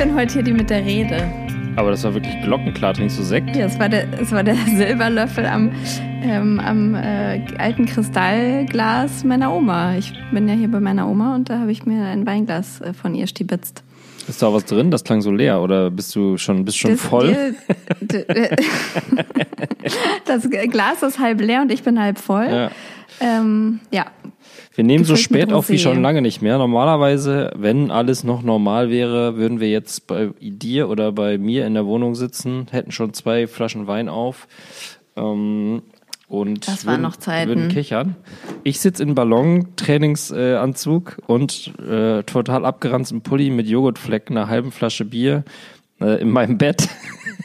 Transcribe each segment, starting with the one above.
bin heute hier die mit der Rede. Aber das war wirklich glockenklar. Trinkst du Sekt? Ja, es war der, es war der Silberlöffel am, ähm, am äh, alten Kristallglas meiner Oma. Ich bin ja hier bei meiner Oma und da habe ich mir ein Weinglas äh, von ihr stibitzt. Ist da was drin? Das klang so leer. Oder bist du schon, bist schon Das- voll? die- das Glas ist halb leer und ich bin halb voll. Ja. Ähm, ja. Wir nehmen so spät auf wie schon lange nicht mehr. Normalerweise, wenn alles noch normal wäre, würden wir jetzt bei dir oder bei mir in der Wohnung sitzen, hätten schon zwei Flaschen Wein auf ähm, und Das waren würden, noch Zeiten. würden kichern. Ich sitze in Ballon-Trainingsanzug und äh, total abgeranztem Pulli mit Joghurtflecken, einer halben Flasche Bier äh, in meinem Bett.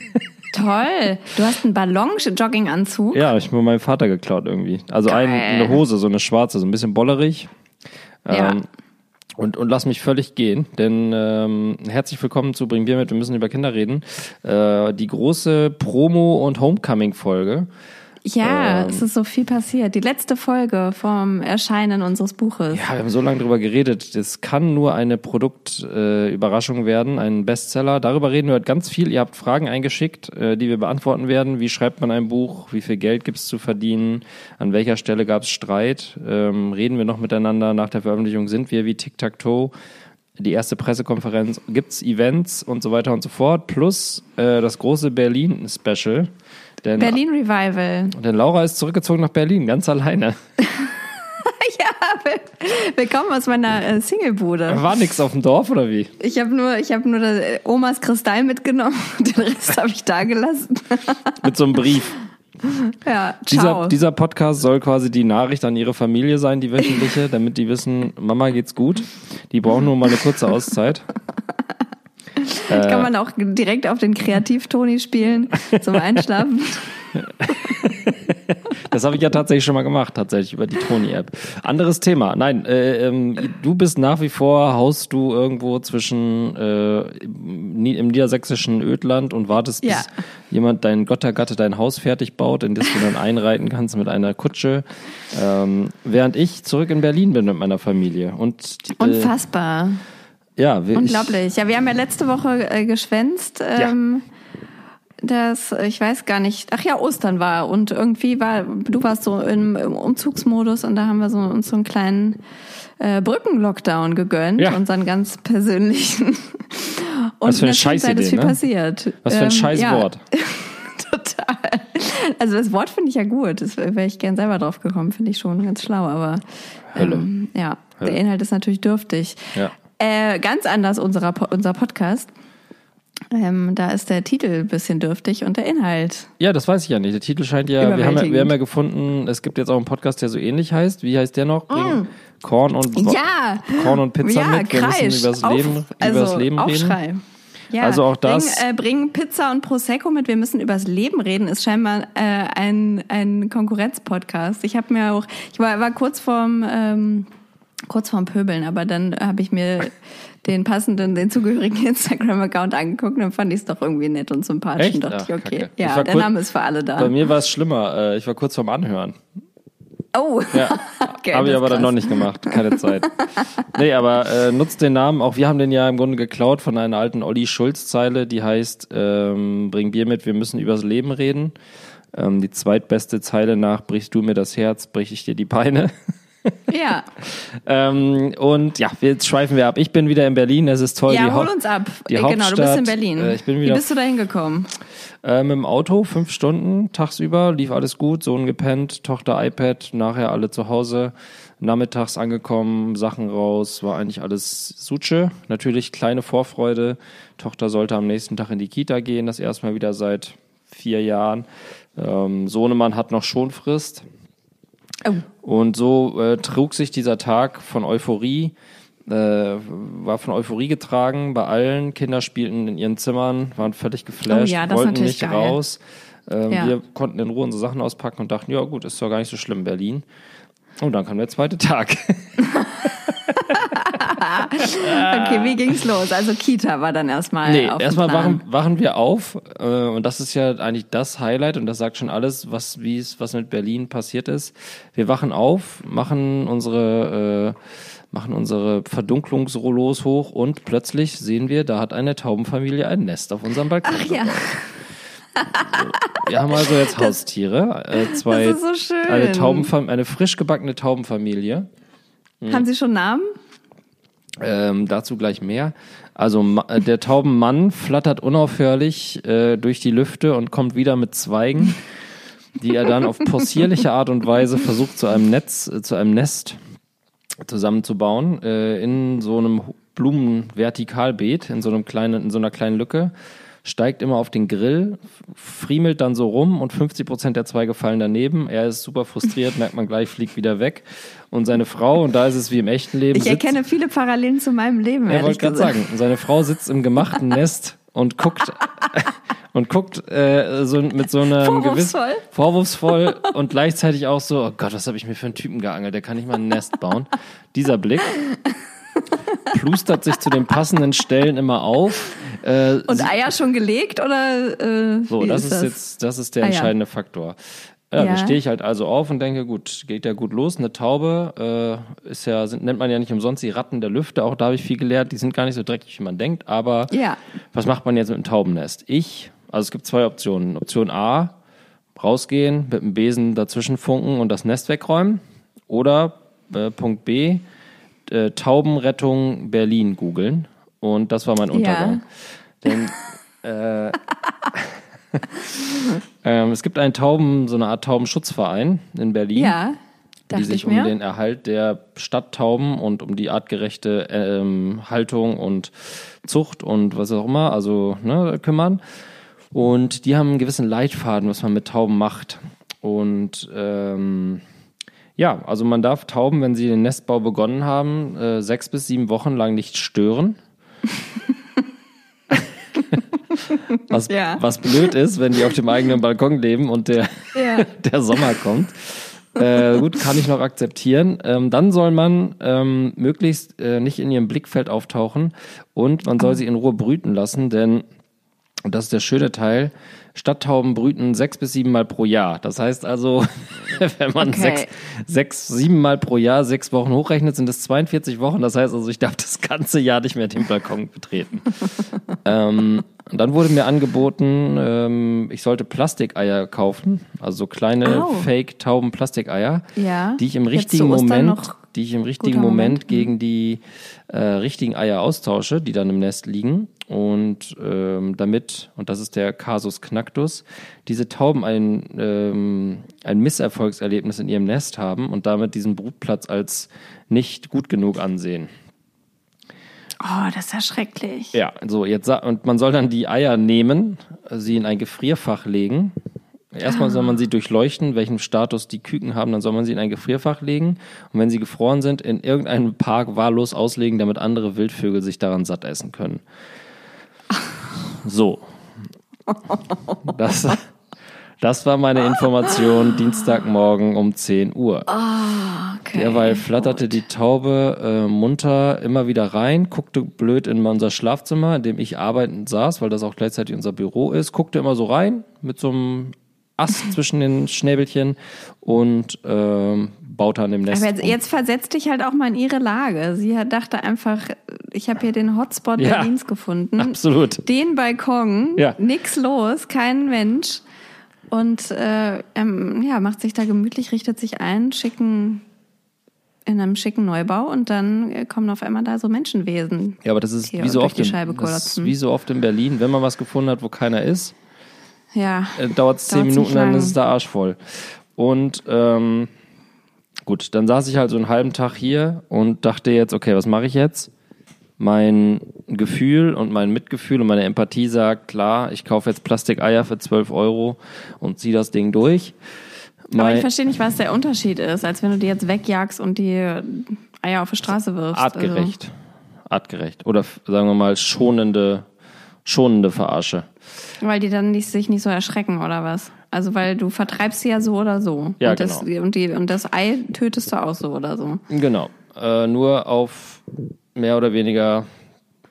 Toll. Du hast einen Ballon-Jogginganzug. Ja, ich habe meinem Vater geklaut irgendwie. Also ein, eine Hose, so eine schwarze, so ein bisschen bollerig. Ja. Ähm, und, und lass mich völlig gehen, denn ähm, herzlich willkommen zu Bring Bier mit, wir müssen über Kinder reden. Äh, die große Promo- und Homecoming-Folge. Ja, Ähm. es ist so viel passiert. Die letzte Folge vom Erscheinen unseres Buches. Ja, wir haben so lange drüber geredet. Das kann nur eine Produktüberraschung äh, werden, ein Bestseller. Darüber reden wir heute ganz viel. Ihr habt Fragen eingeschickt, äh, die wir beantworten werden. Wie schreibt man ein Buch? Wie viel Geld gibt's zu verdienen? An welcher Stelle gab's Streit? Ähm, reden wir noch miteinander? Nach der Veröffentlichung sind wir wie Tic-Tac-Toe? Die erste Pressekonferenz, gibt's Events und so weiter und so fort. Plus äh, das große Berlin-Special. Denn, Berlin Revival. denn Laura ist zurückgezogen nach Berlin, ganz alleine. Ja, will- willkommen aus meiner äh, Singlebude. War nix auf dem Dorf oder wie? Ich habe nur, ich habe nur das, äh, Omas Kristall mitgenommen. Den Rest habe ich da gelassen. Mit so einem Brief. Ja, Dieser, ciao. dieser Podcast soll quasi die Nachricht an ihre Familie sein, die wöchentliche, damit die wissen, Mama geht's gut. Die brauchen nur mal eine kurze Auszeit. Kann man auch direkt auf den Kreativ-Toni spielen zum Einschlafen. Das habe ich ja tatsächlich schon mal gemacht, tatsächlich über die Toni-App. Anderes Thema. Nein, äh, ähm, du bist nach wie vor, haust du irgendwo zwischen äh, im, Ni- im niedersächsischen Ödland und wartest, bis Ja. jemand dein Gottergatte dein Haus fertig baut, in das du dann einreiten kannst mit einer Kutsche. Ähm, während ich zurück in Berlin bin mit meiner Familie. Und äh, Unfassbar. Ja, wir, Unglaublich. Ja, wir haben ja letzte Woche äh, geschwänzt. Ähm, Das, ich weiß gar nicht. Ach ja, Ostern war und irgendwie war, du warst so im, im Umzugsmodus und da haben wir so, uns so einen kleinen äh, Brückenlockdown gegönnt, Ja. unseren ganz persönlichen. Und Was für eine Scheißidee, ist viel ne? passiert. Was für ein Ähm, scheiß ja. Wort. Total. Also das Wort finde ich ja gut. Das wäre ich gern selber drauf gekommen, finde ich schon ganz schlau. Aber. Ähm, ja, Hölle. der Inhalt ist natürlich dürftig. Ja. Äh, ganz anders unserer, unser Podcast. Ähm, da ist der Titel ein bisschen dürftig und der Inhalt. Ja, das weiß ich ja nicht. Der Titel scheint ja, wir haben ja, wir haben ja gefunden, es gibt jetzt auch einen Podcast, der so ähnlich heißt. Wie heißt der noch? Bring Korn und Mm. Ja! Korn und Pizza ja, mit. Wir Kreisch. müssen übers Auf- Leben, also übers Leben reden. Aufschrei. Ja, Also auch das- Bring, äh, bring Pizza und Prosecco mit. Wir müssen übers Leben reden. Ist scheinbar äh, ein, ein Konkurrenzpodcast. Ich habe mir auch, ich war, war kurz vorm, ähm, kurz vorm Pöbeln, aber dann habe ich mir den passenden, den zugehörigen Instagram-Account angeguckt und dann fand ich es doch irgendwie nett und sympathisch Echt? und dachte Ach, ich, okay, Kacke. Ich ja, war der kurz- Name ist für alle da. Bei mir war es schlimmer. Äh, Ich war kurz vorm Anhören. oh, Ja, okay, habe ich aber ist dann noch krass. nicht gemacht. Keine Zeit. Nee, aber äh, nutzt den Namen. Auch wir haben den ja im Grunde geklaut von einer alten Olli Schulz-Zeile, die heißt, ähm, bring Bier mit, wir müssen übers Leben reden. Ähm, die zweitbeste Zeile nach, brichst du mir das Herz, brich ich dir die Beine. Ja, Ähm, und ja, jetzt schweifen wir ab. Ich bin wieder in Berlin, es ist toll. ja hol uns ab. die Äh, genau, du bist in Hauptstadt, Berlin. äh, ich bin Wie wieder- bist du da hingekommen? Äh, mit dem Auto, fünf Stunden tagsüber, lief alles gut, Sohn gepennt, Tochter iPad, nachher alle zu Hause, nachmittags angekommen, Sachen raus, war eigentlich alles Suche. Natürlich kleine Vorfreude. Tochter sollte am nächsten Tag in die Kita gehen, das erstmal wieder seit vier Jahren. Ähm, Sohnemann hat noch Schonfrist. Oh. Und so äh, trug sich dieser Tag von Euphorie, äh, war von Euphorie getragen bei allen. Kinder spielten in ihren Zimmern, waren völlig geflasht, Oh ja, wollten nicht geil. raus. Ähm, Ja. Wir konnten in Ruhe unsere Sachen auspacken und dachten, ja gut, ist doch gar nicht so schlimm, Berlin. Und dann kam der zweite Tag. okay, wie ging's los? Also Kita war dann erstmal. Nee, erstmal wachen, wachen wir auf äh, und das ist ja eigentlich das Highlight und das sagt schon alles, was wie es was mit Berlin passiert ist. Wir wachen auf, machen unsere äh, machen unsere Verdunklungsrollos hoch und plötzlich sehen wir, da hat eine Taubenfamilie ein Nest auf unserem Balkon. Ach ja, Wir haben also jetzt Haustiere, äh, zwei das ist so schön. eine Taubenfam eine frisch gebackene Taubenfamilie. Mhm. Haben Sie schon Namen? Ähm, dazu gleich mehr. Also äh, der Taubenmann flattert unaufhörlich äh, durch die Lüfte und kommt wieder mit Zweigen, die er dann auf possierliche Art und Weise versucht zu einem Netz, äh, zu einem Nest zusammenzubauen äh, in so einem Blumenvertikalbeet, in so einem kleinen, in so einer kleinen Lücke. Steigt immer auf den Grill, friemelt dann so rum und 50 Prozent der Zweige fallen daneben. Er ist super frustriert, merkt man gleich, fliegt wieder weg. Und seine Frau, und da ist es wie im echten Leben. Ich erkenne viele Parallelen zu meinem Leben. er wollte gerade sagen, seine Frau sitzt im gemachten Nest und guckt und guckt äh, so mit so einem gewissen Vorwurfsvoll. vorwurfsvoll und gleichzeitig auch so, oh Gott, was habe ich mir für einen Typen geangelt, der kann nicht mal ein Nest bauen. Dieser Blick plustert sich zu den passenden Stellen immer auf. Äh, Und Eier schon gelegt oder? Äh, so, das ist das? jetzt, das ist der Ah, entscheidende Faktor. Ja, Ja. dann stehe ich halt also auf und denke, gut, geht ja gut los. Eine Taube äh, ist ja, sind, nennt man ja nicht umsonst die Ratten der Lüfte. Auch da habe ich viel gelernt. Die sind gar nicht so dreckig, wie man denkt. Aber Ja. was macht man jetzt mit einem Taubennest? Ich, also es gibt zwei Optionen. Option A, rausgehen, mit dem Besen dazwischen funken und das Nest wegräumen. Oder äh, Punkt B, äh, Taubenrettung Berlin googeln. Und das war mein Untergang. Denn äh, ähm, es gibt einen Tauben, so eine Art Taubenschutzverein in Berlin Ja, die sich ich um den Erhalt der Stadttauben und um die artgerechte ähm, Haltung und Zucht und was auch immer, also ne, kümmern. Und die haben einen gewissen Leitfaden, was man mit Tauben macht. Und ähm, ja, also man darf Tauben, wenn sie den Nestbau begonnen haben, äh, sechs bis sieben Wochen lang nicht stören. was, Ja. was blöd ist, wenn die auf dem eigenen Balkon leben und der, Ja. der Sommer kommt. Äh, gut, kann ich noch akzeptieren. Ähm, dann soll man ähm, möglichst äh, nicht in ihrem Blickfeld auftauchen und man soll sie in Ruhe brüten lassen, denn, und das ist der schöne Teil, Stadttauben brüten sechs bis sieben Mal pro Jahr. Das heißt also, wenn man Okay. sechs, sechs, sieben Mal pro Jahr, sechs Wochen hochrechnet, sind es 42 Wochen. Das heißt also, ich darf das ganze Jahr nicht mehr den Balkon betreten. ähm, und dann wurde mir angeboten, ähm, ich sollte Plastikeier kaufen, also so kleine Au. Fake-Tauben-Plastikeier, Ja. die ich im richtigen Moment, die ich im richtigen Moment, Moment. gegen die äh, richtigen Eier austausche, die dann im Nest liegen. Und ähm, damit, und das ist der Kasus Knacktus, diese Tauben ein, ähm, ein Misserfolgserlebnis in ihrem Nest haben und damit diesen Brutplatz als nicht gut genug ansehen. Oh, das ist ja schrecklich. Ja, so jetzt und man soll dann die Eier nehmen, sie in ein Gefrierfach legen. Erstmal soll man sie durchleuchten, welchen Status die Küken haben, dann soll man sie in ein Gefrierfach legen und wenn sie gefroren sind, in irgendeinem Park wahllos auslegen, damit andere Wildvögel sich daran satt essen können. So. Das, das war meine Information Dienstagmorgen um 10 Uhr. Okay. Derweil flatterte die Taube äh, munter immer wieder rein, guckte blöd in unser Schlafzimmer, in dem ich arbeitend saß, weil das auch gleichzeitig unser Büro ist, guckte immer so rein mit so einem Ast zwischen den Schnäbelchen und ähm, baute an dem Nest. Aber jetzt, rum. jetzt versetzt dich halt auch mal in ihre Lage. Sie hat, dachte einfach, ich habe hier den Hotspot Ja. Berlins gefunden. Absolut. Den Balkon, Ja. nix los, kein Mensch. Und äh, ähm, ja, macht sich da gemütlich, richtet sich ein, schicken in einem schicken Neubau und dann äh, kommen auf einmal da so Menschenwesen. Ja, aber das ist wie so oft die in, Scheibe das ist wie so oft in Berlin, wenn man was gefunden hat, wo keiner ist, Ja. äh, dauert es zehn Minuten, dann ist es der Arsch voll. Und ähm, gut, dann saß ich halt so einen halben Tag hier und dachte jetzt, okay, was mache ich jetzt? Mein Gefühl und mein Mitgefühl und meine Empathie sagt, klar, ich kaufe jetzt Plastikeier für 12 Euro und ziehe das Ding durch. Aber Mein- ich verstehe nicht, was der Unterschied ist, als wenn du die jetzt wegjagst und die Eier auf die Straße wirfst. artgerecht. Artgerecht. Oder sagen wir mal schonende, schonende Verarsche. Also, weil die dann nicht, sich nicht so erschrecken oder was? Also weil du vertreibst sie ja so oder so. Ja, und das, genau. Und, die, und das Ei tötest du auch so oder so. Genau. Äh, nur auf mehr oder weniger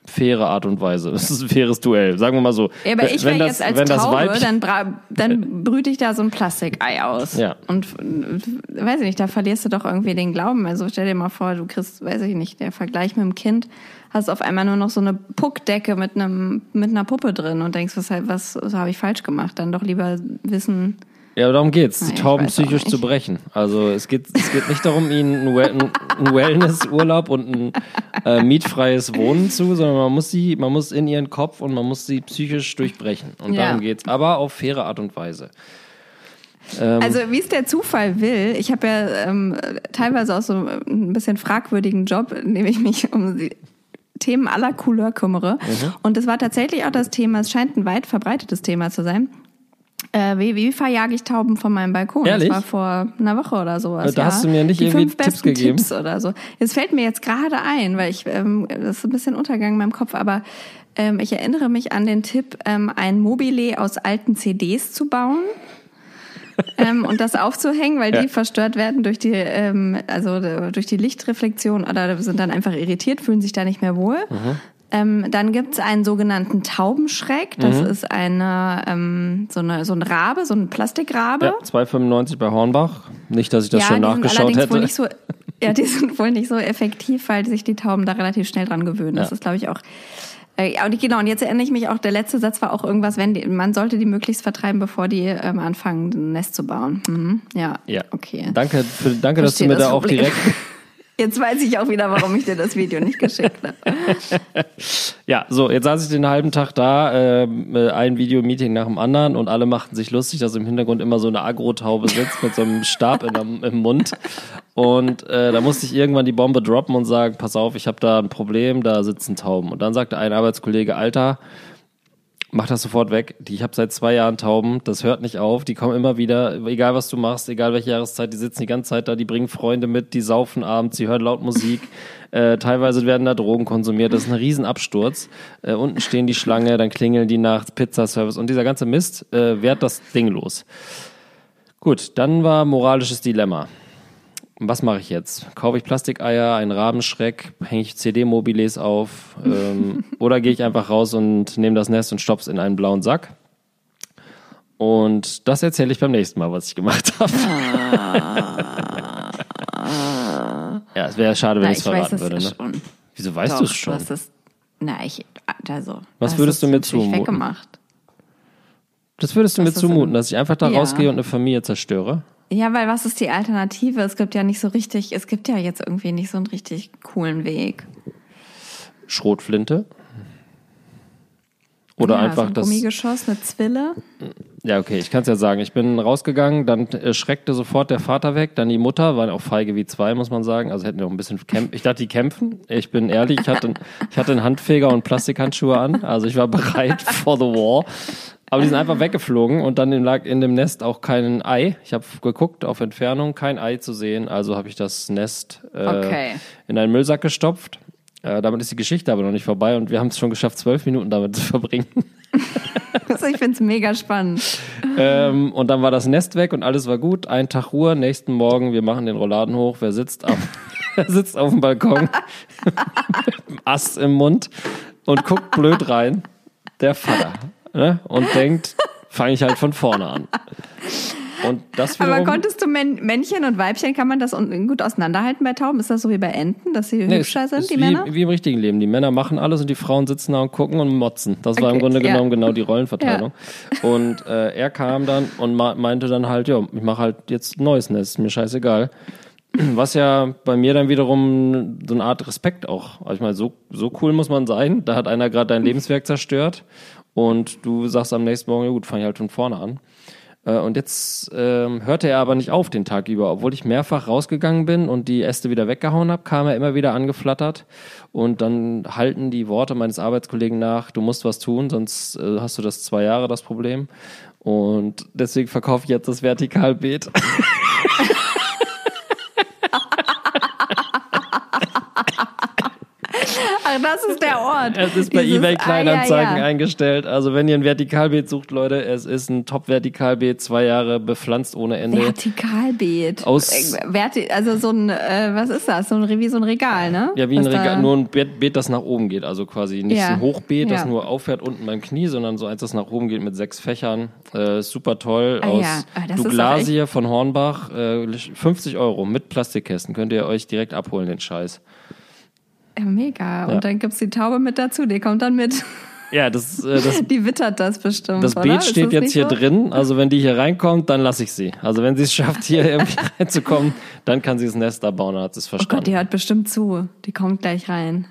faire Art und Weise. Das ist ein faires Duell, sagen wir mal so. Ja, aber ich wenn das, jetzt als wenn Taube, Weibchen, dann, dann brüte ich da so ein Plastikei aus. Ja. Und weiß ich nicht, da verlierst du doch irgendwie den Glauben. Also stell dir mal vor, du kriegst, weiß ich nicht, der Vergleich mit dem Kind, hast auf einmal nur noch so eine Puckdecke mit einem mit einer Puppe drin und denkst, was was, was habe ich falsch gemacht? Dann doch lieber wissen. Ja, darum geht's, die Nein, Tauben psychisch zu brechen. Also es geht, es geht nicht darum, ihnen einen well- einen Wellnessurlaub und ein äh, mietfreies Wohnen zu, sondern man muss sie, man muss in ihren Kopf und man muss sie psychisch durchbrechen. Und Ja. darum geht's, aber auf faire Art und Weise. Ähm, Also wie es der Zufall will, ich habe ja ähm, teilweise auch so ein bisschen fragwürdigen Job, in dem ich mich um die Themen aller Couleur kümmere. Mhm. Und es war tatsächlich auch das Thema, es scheint ein weit verbreitetes Thema zu sein. Äh, wie, wie verjage ich Tauben von meinem Balkon? Ehrlich? Das war vor einer Woche oder sowas. Da ja. hast du mir nicht Die irgendwie fünf Tipps besten gegeben. Tipps oder so. Es fällt mir jetzt gerade ein, weil ich ähm, das ist ein bisschen Untergang in meinem Kopf, aber ähm, ich erinnere mich an den Tipp, ähm, ein Mobile aus alten CDs zu bauen ähm, und das aufzuhängen, weil Ja. die verstört werden durch die, ähm, also durch die Lichtreflexion oder sind dann einfach irritiert, fühlen sich da nicht mehr wohl. Mhm. Ähm, dann gibt's einen sogenannten Taubenschreck. Das Mhm. ist eine, ähm, so, eine, so ein Rabe, so ein Plastikrabe. ja, 2,95 bei Hornbach. Nicht, dass ich das schon die sind nachgeschaut hätte. wohl nicht so, ja, die sind wohl nicht so effektiv, weil sich die Tauben da relativ schnell dran gewöhnen. Das Ja. ist, glaube ich, auch. Äh, ja, und genau, und jetzt erinnere ich mich auch, der letzte Satz war auch irgendwas, wenn die, man sollte die möglichst vertreiben, bevor die ähm, anfangen, ein Nest zu bauen. Mhm. Ja, ja. okay. Danke, für, danke dass du mir das da auch direkt Jetzt weiß ich auch wieder, warum ich dir das Video nicht geschickt habe. Ja, so, jetzt saß ich den halben Tag da, ähm, äh, ein Videomeeting nach dem anderen und alle machten sich lustig, dass im Hintergrund immer so eine Agrotaube sitzt mit so einem Stab in im Mund. Und äh, da musste ich irgendwann die Bombe droppen und sagen, pass auf, ich habe da ein Problem, da sitzen Tauben. Und dann sagte ein Arbeitskollege, Alter, mach das sofort weg. Die, ich habe seit zwei Jahren Tauben, das hört nicht auf. Die kommen immer wieder, egal was du machst, egal welche Jahreszeit, die sitzen die ganze Zeit da, die bringen Freunde mit, die saufen abends, die hören laut Musik. Äh, teilweise werden da Drogen konsumiert, das ist ein Riesenabsturz. Äh, unten stehen die Schlange, dann klingeln die nachts, Pizzaservice und dieser ganze Mist äh, wehrt das Ding los. Gut, dann war moralisches Dilemma. Was mache ich jetzt? Kaufe ich Plastikeier, einen Rabenschreck, hänge ich CD-Mobiles auf ähm, oder gehe ich einfach raus und nehme das Nest und stopf's in einen blauen Sack? Und das erzähle ich beim nächsten Mal, was ich gemacht habe. ja, es wäre schade, wenn Na, ich es verraten würde. Ne? schon. Wieso weißt du es schon? hast es, na, ich, also. Was würdest es du mir zumuten? Weggemacht. Das würdest du mir Das ist zumuten, ein- dass ich einfach da Ja. rausgehe und eine Familie zerstöre? Ja, weil was ist die Alternative? Es gibt ja nicht so richtig, es gibt ja jetzt irgendwie nicht so einen richtig coolen Weg. Schrotflinte? Oder ja, einfach so ein das. Gummigeschoss, eine Zwille. Ja, okay, ich kann es ja sagen. Ich bin rausgegangen, dann äh, schreckte sofort der Vater weg, dann die Mutter, waren auch feige wie zwei, muss man sagen. Also hätten wir auch ein bisschen kämpfen. Ich dachte, die kämpfen. Ich bin ehrlich, ich hatte, ich hatte einen Handfeger und Plastikhandschuhe an. Also ich war bereit for the war. Aber die sind einfach weggeflogen und dann lag in dem Nest auch kein Ei. Ich habe geguckt auf Entfernung, kein Ei zu sehen. Also habe ich das Nest äh, Okay. in einen Müllsack gestopft. Äh, damit ist die Geschichte aber noch nicht vorbei und wir haben es schon geschafft, zwölf Minuten damit zu verbringen. Also ich find's mega spannend. Ähm, und dann war das Nest weg und alles war gut. Ein Tag Ruhe, nächsten Morgen, wir machen den Rolladen hoch. Wer sitzt auf, wer sitzt auf dem Balkon mit dem Ast im Mund und guckt blöd rein? Der Vater. Ne? Und denkt, fange ich halt von vorne an. Und das Aber wiederum, konntest du Män Männchen und Weibchen, kann man das gut auseinanderhalten bei Tauben? Ist das so wie bei Enten, dass sie Nee, hübscher sind, die wie, Männer? Wie im richtigen Leben. Die Männer machen alles und die Frauen sitzen da und gucken und motzen. Das war im Okay, Grunde ja. genommen genau die Rollenverteilung. Und äh, er kam dann und meinte dann halt, ja, ich mache halt jetzt ein neues Nest, mir scheißegal. Was ja bei mir dann wiederum so eine Art Respekt auch. Ich meine, so, so cool muss man sein. Da hat einer gerade dein Lebenswerk zerstört und du sagst am nächsten Morgen, ja gut, fange ich halt von vorne an. Äh, Und jetzt ähm, hörte er aber nicht auf den Tag über. Obwohl ich mehrfach rausgegangen bin und die Äste wieder weggehauen habe, kam er immer wieder angeflattert. Und dann halten die Worte meines Arbeitskollegen nach, du musst was tun, sonst äh, hast du das zwei Jahre das Problem. Und deswegen verkaufe ich jetzt das Vertikalbeet. Ach, das ist der Ort. Es ist bei Dieses- eBay Kleinanzeigen ah, ja, ja. eingestellt. Also wenn ihr ein Vertikalbeet sucht, Leute, es ist ein Top-Vertikalbeet, zwei Jahre bepflanzt ohne Ende. Vertikalbeet. Aus- Äh, Verti also so ein, äh, was ist das? So ein, wie so ein Regal, ne? Ja, wie ein Was da- Regal, nur ein Beet, Beet, das nach oben geht. Also quasi nicht Ja. so ein Hochbeet, das nur auffährt unten beim Knie, sondern so eins, das nach oben geht mit sechs Fächern. Äh, super toll. Ah, aus ja. Ah, Douglasie von Hornbach. Äh, 50 Euro mit Plastikkästen. Könnt ihr euch direkt abholen, den Scheiß. Ja, mega. Ja. Und dann gibt's die Taube mit dazu, die kommt dann mit. Ja, das, äh, das Die wittert das bestimmt. Das oder? Beet Ist steht das jetzt hier so? drin. Also wenn die hier reinkommt, dann lasse ich sie. Also wenn sie es schafft, hier irgendwie reinzukommen, dann kann sie das Nest da bauen. Hat sie es Oh Gott, verstanden. die hört bestimmt zu. Die kommt gleich rein.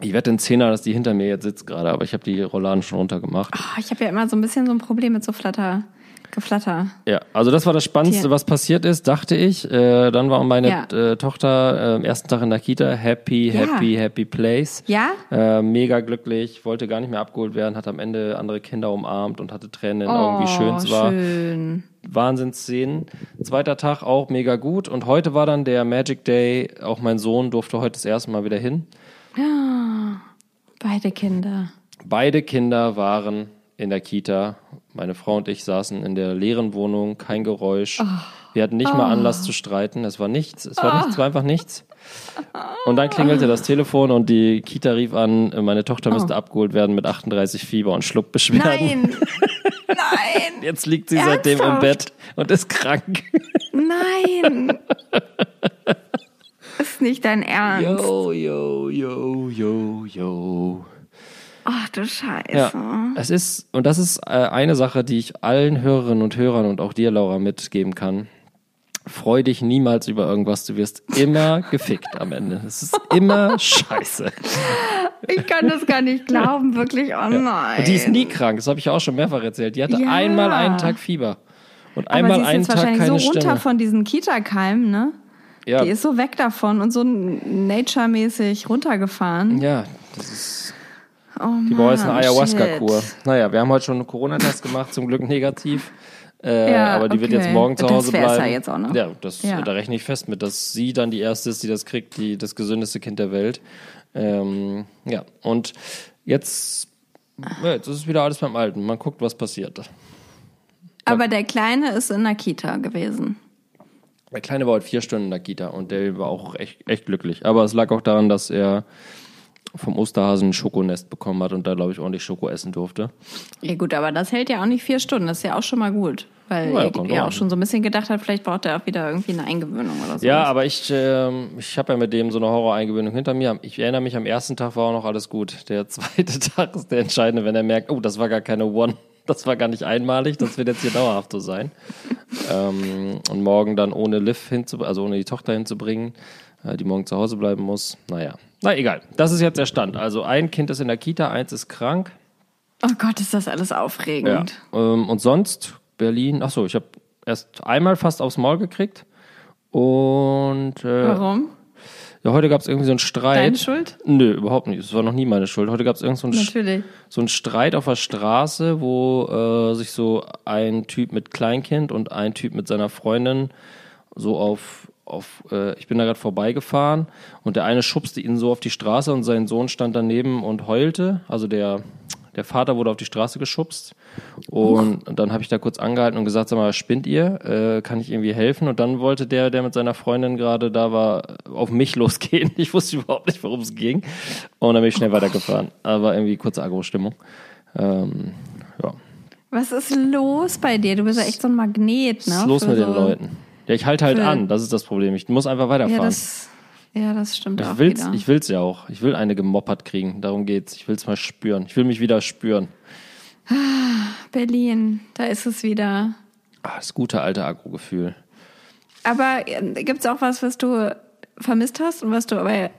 ich wette den Zehner, dass die hinter mir jetzt sitzt gerade, aber ich habe die Rolladen schon runtergemacht. Oh, ich habe ja immer so ein bisschen so ein Problem mit so Flatter, Geflatter. Ja, also das war das Spannendste, was passiert ist, dachte ich. Äh, dann war meine Ja. äh, Tochter äh, am ersten Tag in der Kita happy, Ja. happy, happy place. Ja? Äh, mega glücklich, wollte gar nicht mehr abgeholt werden, hat am Ende andere Kinder umarmt und hatte Tränen in Oh, Augen, wie schön es war. schön. Wahnsinnsszenen. Zweiter Tag auch mega gut. Und heute war dann der Magic Day. Auch mein Sohn durfte heute das erste Mal wieder hin. Beide Kinder. Beide Kinder waren in der Kita. Meine Frau und ich saßen in der leeren Wohnung, kein Geräusch. Wir hatten nicht mal Anlass zu streiten. Es war nichts. Es war nichts, es war einfach nichts. Und dann klingelte das Telefon und die Kita rief an, meine Tochter müsste abgeholt werden mit 38 Fieber und Schluckbeschwerden. Nein! Nein! Jetzt liegt sie seitdem im Ernsthaft? Bett und ist krank. Nein! Ist nicht dein Ernst. Yo, yo, yo, yo, yo. Ach du Scheiße. Ja, es ist, und das ist äh, eine Sache, die ich allen Hörerinnen und Hörern und auch dir, Laura, mitgeben kann. Freu dich niemals über irgendwas, du wirst immer gefickt am Ende. Es ist immer scheiße. Ich kann das gar nicht glauben, wirklich. Oh nein. Und die ist nie krank, das habe ich ja auch schon mehrfach erzählt. Die hatte Ja. einmal einen Tag Fieber. Und Aber einmal sie ist einen jetzt Tag wahrscheinlich keine so runter Stimme. von diesen Kita-Keimen, ne? Ja, Die ist so weg davon und so nature-mäßig runtergefahren. ja, das ist, Oh die jetzt eine Ayahuasca-Kur. Naja, wir haben heute schon einen Corona-Test gemacht, zum Glück negativ. Äh, Ja, aber die wird okay. jetzt morgen zu Das Hause ja bleiben. jetzt auch noch. Ja, das, Ja. da rechne ich fest mit, dass sie dann die erste ist, die das kriegt, die das gesündeste Kind der Welt. Ähm, ja, und jetzt, ja, jetzt ist es wieder alles beim Alten. Man guckt, was passiert. Aber der Kleine ist in der Kita gewesen. Der Kleine war heute vier Stunden in der Kita und der war auch echt, echt glücklich. Aber es lag auch daran, dass er vom Osterhasen ein Schokonest bekommen hat und da, glaube ich, ordentlich Schoko essen durfte. Ja gut, aber das hält ja auch nicht vier Stunden. Das ist ja auch schon mal gut. Weil Ja, kommt ja auch schon so ein bisschen gedacht hat, vielleicht braucht er auch wieder irgendwie eine Eingewöhnung oder so. Ja, aber ich, ähm, ich habe ja mit dem so eine Horroreingewöhnung hinter mir. Ich erinnere mich, am ersten Tag war auch noch alles gut. Der zweite Tag ist der entscheidende, wenn er merkt, oh, das war gar keine One, das war gar nicht einmalig, das wird jetzt hier dauerhaft so sein. ähm, und morgen dann ohne Liv hinzubringen, also ohne die Tochter hinzubringen, äh, die morgen zu Hause bleiben muss. Naja, na egal. Das ist jetzt der Stand. Also ein Kind ist in der Kita, eins ist krank. Oh Gott, ist das alles aufregend. Ähm, und sonst Berlin, ach so, ich habe erst einmal fast aufs Maul gekriegt. Und äh, Warum? ja, heute gab es irgendwie so einen Streit. Deine Schuld? Nö, überhaupt nicht. Es war noch nie meine Schuld. Heute gab es irgend so einen, Natürlich. so einen Streit auf der Straße, wo äh, sich so ein Typ mit Kleinkind und ein Typ mit seiner Freundin so auf, auf äh, ich bin da gerade vorbeigefahren und der eine schubste ihn so auf die Straße und sein Sohn stand daneben und heulte. Also der, der Vater wurde auf die Straße geschubst. Und dann habe ich da kurz angehalten und gesagt, sag mal, spinnt ihr? Äh, kann ich irgendwie helfen? Und dann wollte der, der mit seiner Freundin gerade da war, auf mich losgehen. Ich wusste überhaupt nicht, worum es ging. Und dann bin ich schnell weitergefahren. Aber irgendwie kurze Agro-Stimmung. Ähm, ja. Was ist los bei dir? Du bist ja echt so ein Magnet, ne? Was ist los Für mit den so- Leuten? Ja, ich halte halt für- an, das ist das Problem. Ich muss einfach Ja, weiterfahren. das, ja, das stimmt auch ich will's, wieder. ich will's ja auch. Ich will eine gemoppert kriegen. Darum geht's. Ich will's mal spüren. Ich will mich wieder spüren. Berlin, da ist es wieder. Ah, das gute alte Agro-Gefühl. Aber äh, gibt's auch was, was du vermisst hast und was du aber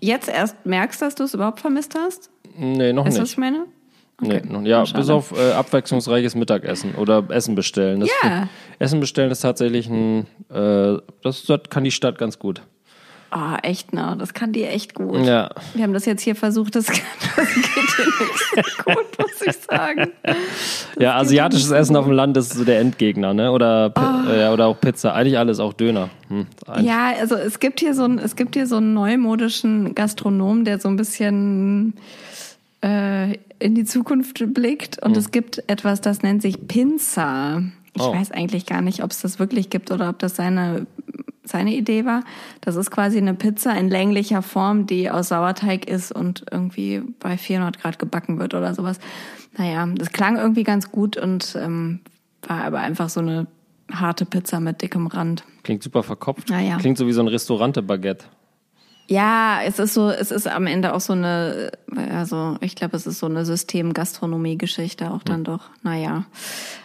jetzt erst merkst, dass du es überhaupt vermisst hast? Nee, noch Weißt du, was nicht. ich meine? Nee, noch, ja, schade. bis auf äh, abwechslungsreiches Mittagessen oder Essen bestellen. Das Ja. Essen bestellen ist tatsächlich ein, äh, das, das kann die Stadt ganz gut. Oh, echt, ne? Das kann die echt gut. Ja. Wir haben das jetzt hier versucht, das, das geht dir nicht so gut, muss ich sagen. ja, asiatisches Essen auf dem Land ist so der Endgegner, ne? Oder, Pi- äh, oder auch Pizza. Eigentlich alles, auch Döner. Hm, Ja, also es gibt hier so ein, es gibt hier so einen neumodischen Gastronom, der so ein bisschen äh, in die Zukunft blickt. Und es gibt etwas, das nennt sich Pinza. Ich Oh. weiß eigentlich gar nicht, ob es das wirklich gibt oder ob das seine seine Idee war. Das ist quasi eine Pizza in länglicher Form, die aus Sauerteig ist und irgendwie bei 400 Grad gebacken wird oder sowas. Naja, das klang irgendwie ganz gut und ähm, war aber einfach so eine harte Pizza mit dickem Rand. Klingt super verkopft. Ja, ja. Klingt so wie so ein Restaurante-Baguette. Ja, es ist so, es ist am Ende auch so eine, also ich glaube, es ist so eine System-Gastronomie-Geschichte auch dann doch. Naja,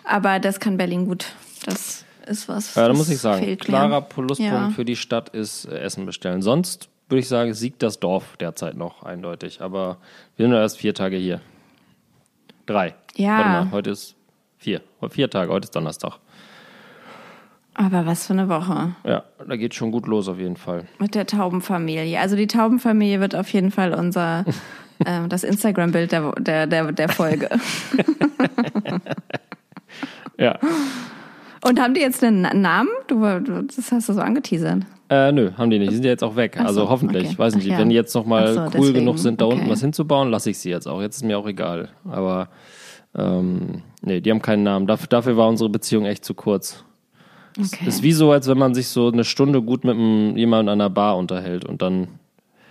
aber das kann Berlin gut. Das ist was. Ja, da muss ich sagen, klarer Pluspunkt Ja. für die Stadt ist äh, Essen bestellen. Sonst würde ich sagen, siegt das Dorf derzeit noch eindeutig. Aber wir sind ja erst vier Tage hier. Drei. Ja. Warte mal, heute ist vier. Vier Tage, heute ist Donnerstag. Aber was für eine Woche Ja, da geht schon gut los auf jeden Fall. mit der Taubenfamilie. Also die Taubenfamilie wird auf jeden Fall unser ähm, das Instagram-Bild der, der, der, der Folge. Ja. Und haben die jetzt einen Namen? Du, das hast du so angeteasert. Äh, nö, haben die nicht. Die sind ja jetzt auch weg. Ach so, also hoffentlich. okay. Weiß nicht, Ach ja. wenn die jetzt noch mal Ach so, cool deswegen. genug sind, da unten Okay. was hinzubauen, lasse ich sie jetzt auch. Jetzt ist mir auch egal. Aber ähm, nee, die haben keinen Namen. Dafür, dafür war unsere Beziehung echt zu kurz. Okay. Ist wie so, als wenn man sich so eine Stunde gut mit einem, jemandem an einer Bar unterhält und dann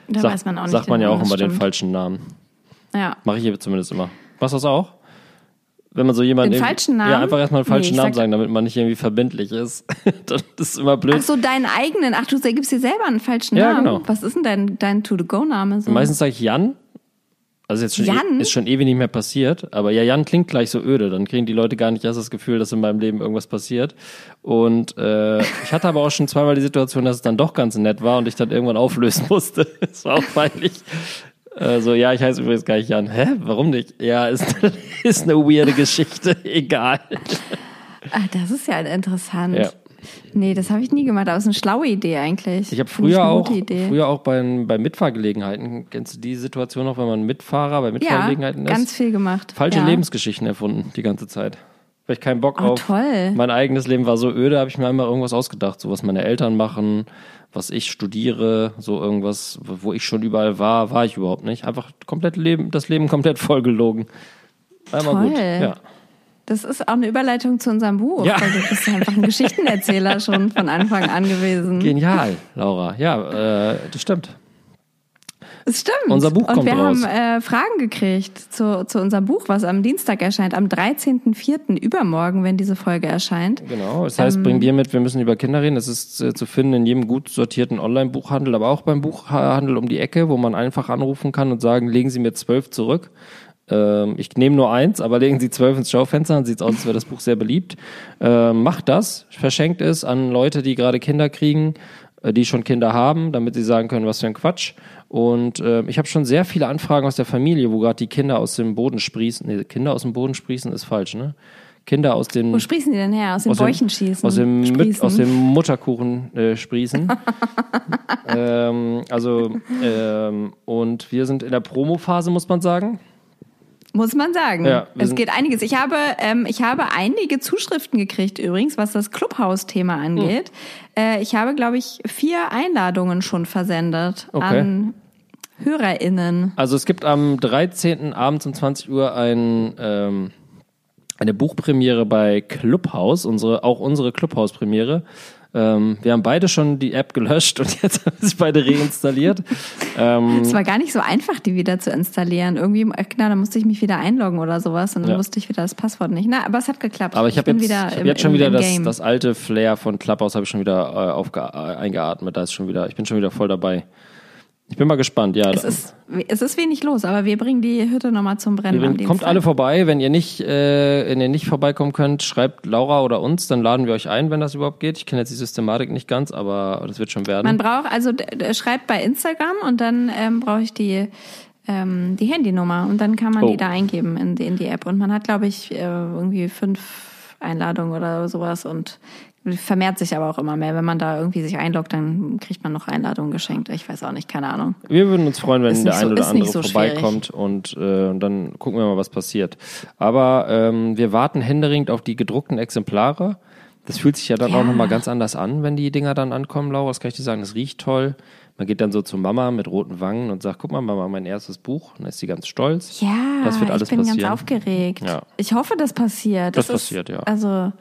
da sagt, man nicht. sagt man ja genau, auch immer das den stimmt. falschen Namen. Ja. Mache ich hier zumindest immer. Machst du das auch? Wenn man so jemanden. Den falschen Namen? Ja, einfach erstmal einen falschen Nee, Namen sag- sagen, damit man nicht irgendwie verbindlich ist. das ist immer blöd. Ach so, deinen eigenen. Ach, du gibst dir selber einen falschen Ja, Namen. genau. Was ist denn dein, dein To-The-Go-Name? So? Meistens sage ich Jan. Also jetzt schon Jan? E ist schon ewig nicht mehr passiert, aber ja, Jan klingt gleich so öde. Dann kriegen die Leute gar nicht erst das Gefühl, dass in meinem Leben irgendwas passiert. Und äh, ich hatte aber auch schon zweimal die Situation, dass es dann doch ganz nett war und ich dann irgendwann auflösen musste. Das war auch peinlich. Äh, so, ja, ich heiße übrigens gar nicht Jan. Hä? Warum nicht? Ja, ist, ist eine weirde Geschichte. Egal. Ah, das ist ja interessant. Ja. Nee, das habe ich nie gemacht, aber es ist eine schlaue Idee eigentlich. Ich habe früher auch, Idee. früher auch bei, bei Mitfahrgelegenheiten, kennst du die Situation noch, wenn man Mitfahrer bei ja, Mitfahrgelegenheiten ist? ganz viel gemacht. falsche ja. Lebensgeschichten erfunden die ganze Zeit. Weil ich keinen Bock Oh, auf toll. mein eigenes Leben war so öde, habe ich mir einmal irgendwas ausgedacht, so was meine Eltern machen, was ich studiere, so irgendwas, wo ich schon überall war, war ich überhaupt nicht. Einfach komplett Leben, das Leben komplett vollgelogen. Einmal Toll. gut. Ja. Das ist auch eine Überleitung zu unserem Buch, Ja. weil du bist ja einfach ein Geschichtenerzähler schon von Anfang an gewesen. Genial, Laura. Ja, äh, das stimmt. Es stimmt. Unser Buch Und kommt wir raus. haben äh, Fragen gekriegt zu, zu unserem Buch, was am Dienstag erscheint, am 13.04. übermorgen, wenn diese Folge erscheint. Genau, das heißt, bring dir mit, wir müssen über Kinder reden. Das ist äh, zu finden in jedem gut sortierten Online-Buchhandel, aber auch beim Buchhandel um die Ecke, wo man einfach anrufen kann und sagen, legen Sie mir zwölf zurück. Ähm, ich nehme nur eins, aber legen Sie zwölf ins Schaufenster, dann sieht es aus, als wäre das Buch sehr beliebt. Ähm, macht das, verschenkt es an Leute, die gerade Kinder kriegen, äh, die schon Kinder haben, damit sie sagen können, was für ein Quatsch. Und äh, ich habe schon sehr viele Anfragen aus der Familie, wo gerade die Kinder aus dem Boden sprießen. Nee, Kinder aus dem Boden sprießen ist falsch, ne? Kinder aus den Wo sprießen die denn her? Aus den aus dem, Bäuchen schießen? Aus dem, Müt, Sprießen? aus dem Mutterkuchen äh, sprießen. ähm, also, ähm, und wir sind in der Promophase, muss man sagen. Muss man sagen. Ja, es geht einiges. Ich habe, ähm, ich habe einige Zuschriften gekriegt übrigens, was das Clubhouse-Thema angeht. Hm. Äh, ich habe, glaube ich, vier Einladungen schon versendet Okay. an HörerInnen. Also es gibt am 13. abends um 20 Uhr ein, ähm, eine Buchpremiere bei Clubhouse, unsere, auch unsere Clubhouse-Premiere. Ähm, wir haben beide schon die App gelöscht und jetzt haben sie beide reinstalliert. ähm, Es war gar nicht so einfach, die wieder zu installieren. Irgendwie, na, da musste ich mich wieder einloggen oder sowas und dann Ja. wusste ich wieder das Passwort nicht. Na, aber es hat geklappt. Aber ich habe jetzt, wieder ich hab im, jetzt schon im, wieder im das, das alte Flair von Clubhouse habe ich schon wieder äh, aufge, äh, eingeatmet. Da ist schon wieder, ich bin schon wieder voll dabei. Ich bin mal gespannt. Ja, es, ist, es ist wenig los, aber wir bringen die Hütte nochmal zum Brennen. am Ihr kommt alle vorbei. Wenn ihr nicht, äh, wenn ihr nicht vorbeikommen könnt, schreibt Laura oder uns, dann laden wir euch ein, wenn das überhaupt geht. Ich kenne jetzt die Systematik nicht ganz, aber das wird schon werden. Man braucht, also schreibt bei Instagram und dann ähm, brauche ich die, ähm, die Handynummer und dann kann man Oh. die da eingeben in, die- in die App. Und man hat, glaube ich, äh, irgendwie fünf Einladungen oder sowas und Vermehrt sich aber auch immer mehr. Wenn man da irgendwie sich einloggt, dann kriegt man noch Einladungen geschenkt. Ich weiß auch nicht, keine Ahnung. Wir würden uns freuen, wenn Ist der nicht ein so- oder ist andere so vorbeikommt und, äh, dann gucken wir mal, was passiert. Aber ähm, wir warten händeringend auf die gedruckten Exemplare. Das fühlt sich ja dann Ja. auch nochmal ganz anders an, wenn die Dinger dann ankommen, Laura. Das kann ich dir sagen, das riecht toll. Man geht dann so zu Mama mit roten Wangen und sagt, guck mal, Mama, mein erstes Buch. Und dann ist sie ganz stolz. Ja, Das wird alles ich bin passieren. ganz aufgeregt. Ja. Ich hoffe, das passiert. Das ist, passiert, ja. Also,